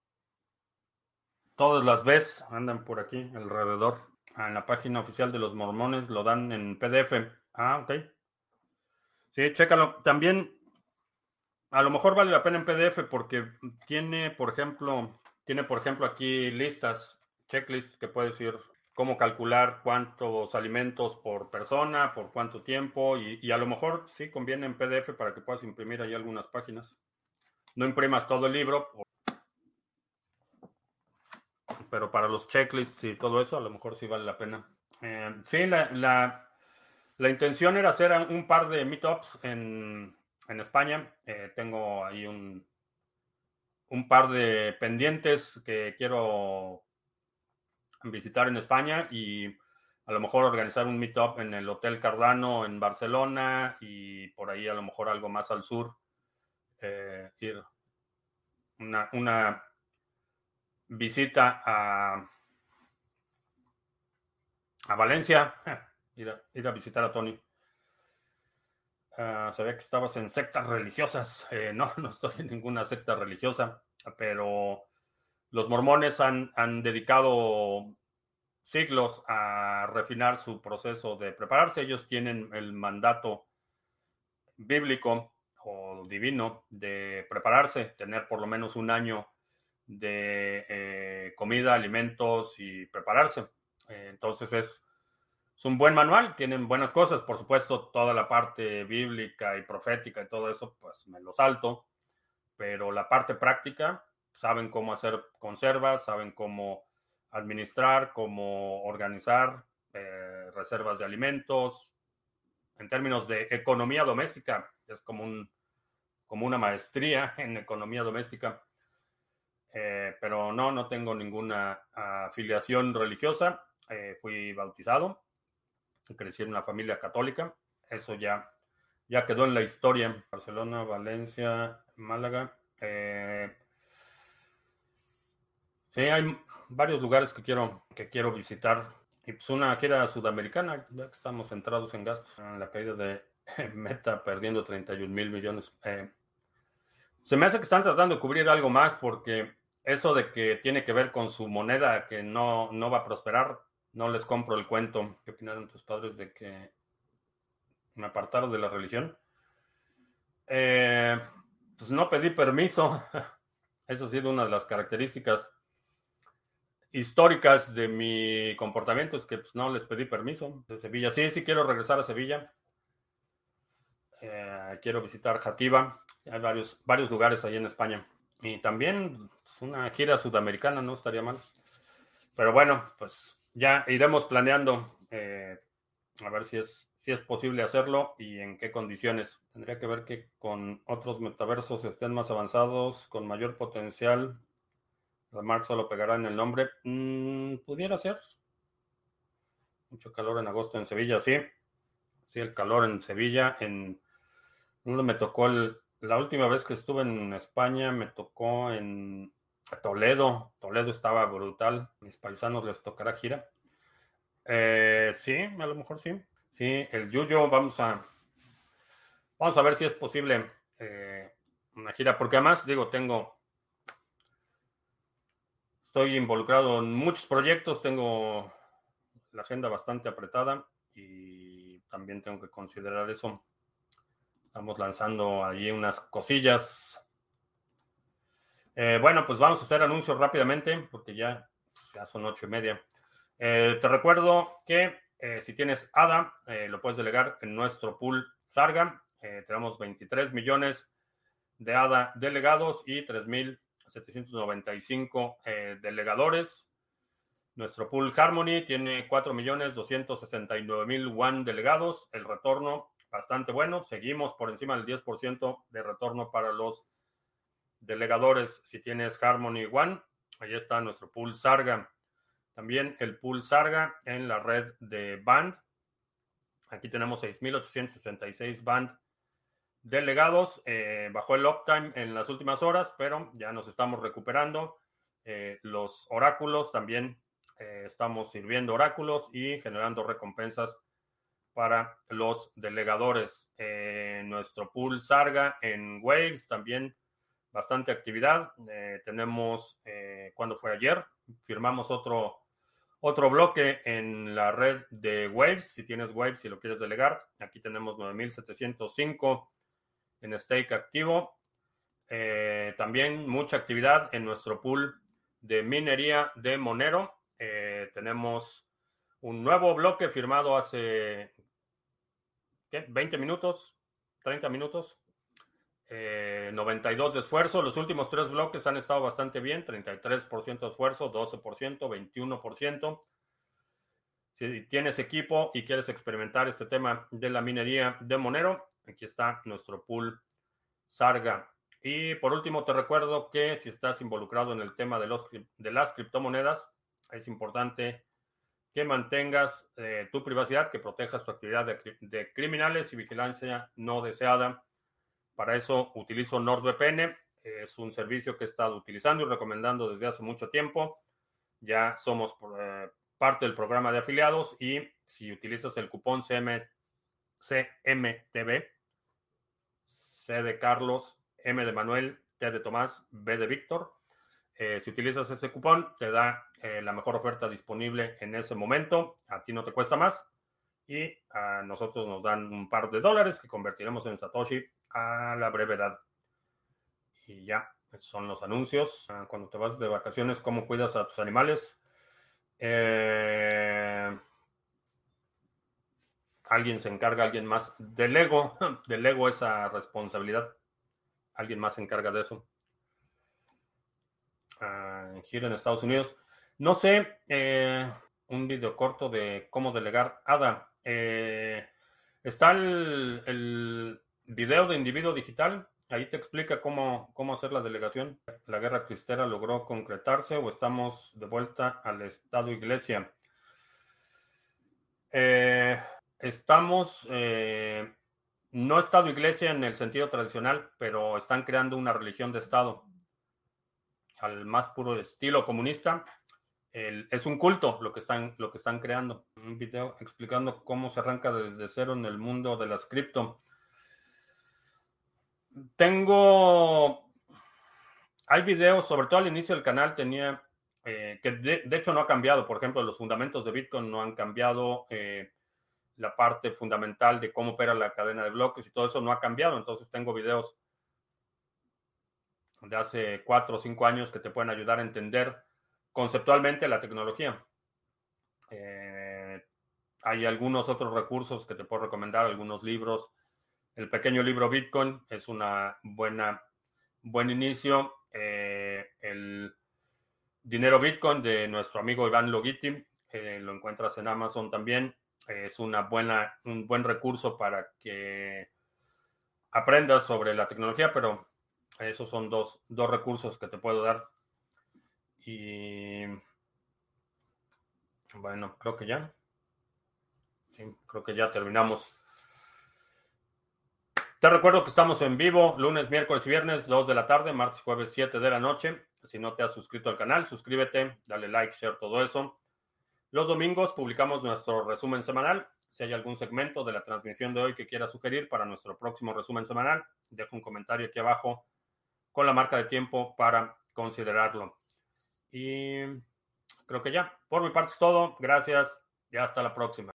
Todas las ves, andan por aquí alrededor. Ah, en la página oficial de los mormones lo dan en PDF. Ah, ok. Sí, chécalo. También, a lo mejor vale la pena en PDF porque tiene, por ejemplo, tiene, por ejemplo, aquí listas, checklists que puedes ir cómo calcular cuántos alimentos por persona, por cuánto tiempo, y, y, a lo mejor sí conviene en PDF para que puedas imprimir ahí algunas páginas. No imprimas todo el libro pero para los checklists y todo eso, a lo mejor sí vale la pena. Eh, sí, la, intención era hacer un par de meetups en, en España. Eh, tengo ahí un, un par de pendientes que quiero visitar en España y a lo mejor organizar un meetup en el Hotel Cardano en Barcelona y por ahí a lo mejor algo más al sur. Eh, ir una, una visita a, a Valencia, ir a, visitar a Tony. Uh, sabía que estabas en sectas religiosas. Eh, no, no estoy en ninguna secta religiosa, pero los mormones han, han, dedicado siglos a refinar su proceso de prepararse. Ellos tienen el mandato bíblico o divino de prepararse, tener por lo menos un año de eh, comida, alimentos y prepararse. Eh, entonces es, un buen manual, tienen buenas cosas, por supuesto, toda la parte bíblica y profética y todo eso, pues me lo salto, pero la parte práctica, saben cómo hacer conservas, saben cómo administrar, cómo organizar eh, reservas de alimentos. En términos de economía doméstica, es como, un, como una maestría en economía doméstica. Eh, pero no, no tengo ninguna afiliación religiosa. Eh, fui bautizado, crecí en una familia católica. Eso ya, ya quedó en la historia. Barcelona, Valencia, Málaga. Eh, sí, hay varios lugares que quiero, que quiero visitar. Y pues una gira sudamericana, ya que estamos centrados en gastos. En la caída de Meta perdiendo 31 mil millones. se me hace que están tratando de cubrir algo más porque eso de que tiene que ver con su moneda que no, no va a prosperar, no les compro el cuento. ¿Qué opinaron tus padres de que me apartaron de la religión? Eh, pues no pedí permiso. Eso ha sido una de las características históricas de mi comportamiento, es que pues, no les pedí permiso de Sevilla. Sí, sí quiero regresar a Sevilla. Eh, quiero visitar Jativa. Hay varios, varios lugares ahí en España. Y también pues, una gira sudamericana no estaría mal. Pero bueno, pues ya iremos planeando eh, a ver si es, si es posible hacerlo y en qué condiciones. Tendría que ver que con otros metaversos estén más avanzados, con mayor potencial. La Mark solo pegará en el nombre. Mm, pudiera ser. Mucho calor en agosto en Sevilla, sí. Sí, el calor en Sevilla. En. ¿Dónde me tocó el, la última vez que estuve en España me tocó en Toledo. Toledo estaba brutal. Mis paisanos les tocará gira. Eh, sí, a lo mejor sí. Sí, el Yuyo, vamos a. Vamos a ver si es posible eh, una gira. Porque además, digo, tengo. Estoy involucrado en muchos proyectos. Tengo la agenda bastante apretada. Y también tengo que considerar eso. Estamos lanzando allí unas cosillas. Eh, bueno, pues vamos a hacer anuncios rápidamente porque ya, ya son ocho y media. Eh, te recuerdo que eh, si tienes ADA, lo puedes delegar en nuestro pool Sarga. tenemos 23 millones de ADA delegados y 3.795 delegadores. Nuestro pool Harmony tiene 4.269.000 WAN delegados. El retorno bastante bueno. Seguimos por encima del 10% de retorno para los delegadores si tienes Harmony One. Ahí está nuestro pool Sarga. También el pool Sarga en la red de Band. Aquí tenemos 6.866 Band delegados. Eh, bajó el uptime en las últimas horas, pero ya nos estamos recuperando. Eh, los oráculos también eh, estamos sirviendo oráculos y generando recompensas para los delegadores. Eh, nuestro pool Sarga en Waves también bastante actividad. Eh, tenemos, cuando fue ayer, firmamos otro, otro bloque en la red de Waves. Si tienes Waves y si lo quieres delegar, aquí tenemos 9705 en stake activo. también mucha actividad en nuestro pool de minería de Monero. Eh, tenemos un nuevo bloque firmado hace 20 minutos, 30 minutos. 92 eh, de esfuerzo. Los últimos tres bloques han estado bastante bien. 33% de esfuerzo, 12%, 21%. Si tienes equipo y quieres experimentar este tema de la minería de Monero, aquí está nuestro pool Sarga. Y por último, te recuerdo que si estás involucrado en el tema de, los, de las criptomonedas, es importante que mantengas eh, tu privacidad, que protejas tu actividad de, criminales y vigilancia no deseada. Para eso utilizo NordVPN. Es un servicio que he estado utilizando y recomendando desde hace mucho tiempo. Ya somos eh, parte del programa de afiliados y si utilizas el cupón CM, CMTV, C de Carlos, M de Manuel, T de Tomás, B de Víctor, eh, si utilizas ese cupón, te da eh, la mejor oferta disponible en ese momento. A ti no te cuesta más. Y a nosotros nos dan un par de dólares que convertiremos en Satoshi a la brevedad. Y ya, esos son los anuncios. Ah, cuando te vas de vacaciones, ¿cómo cuidas a tus animales? Eh, alguien se encarga, alguien más. Delego, delego esa responsabilidad. Alguien más se encarga de eso. Uh, giro en Estados Unidos. No sé, eh, un video corto de cómo delegar ADA. Eh, está el, el, video de individuo digital. Ahí te explica cómo, cómo hacer la delegación. La guerra cristera logró concretarse o estamos de vuelta al Estado Iglesia. Eh, estamos, no Estado Iglesia en el sentido tradicional, pero están creando una religión de Estado al más puro estilo comunista. es un culto lo que, están, lo que están creando. Un video explicando cómo se arranca desde cero en el mundo de las cripto. Tengo. Hay videos, sobre todo al inicio del canal tenía. Eh, que de, hecho no ha cambiado. Por ejemplo, los fundamentos de Bitcoin no han cambiado. Eh, la parte fundamental de cómo opera la cadena de bloques y todo eso no ha cambiado. Entonces tengo videos de hace cuatro o cinco años que te pueden ayudar a entender conceptualmente la tecnología. Eh, hay algunos otros recursos que te puedo recomendar, algunos libros. El pequeño libro Bitcoin es una buena buen inicio. Eh, el dinero Bitcoin de nuestro amigo Iván Logiti, eh, lo encuentras en Amazon también. Es una buena, un buen recurso para que aprendas sobre la tecnología, pero esos son dos, recursos que te puedo dar. Y bueno, creo que ya. creo que ya terminamos. Te recuerdo que estamos en vivo lunes, miércoles y viernes, 2 de la tarde, martes, jueves, 7 de la noche. Si no te has suscrito al canal, suscríbete, dale like, share, todo eso. Los domingos publicamos nuestro resumen semanal. Si hay algún segmento de la transmisión de hoy que quieras sugerir para nuestro próximo resumen semanal, deja un comentario aquí abajo con la marca de tiempo para considerarlo. Y creo que ya, por mi parte es todo. Gracias y hasta la próxima.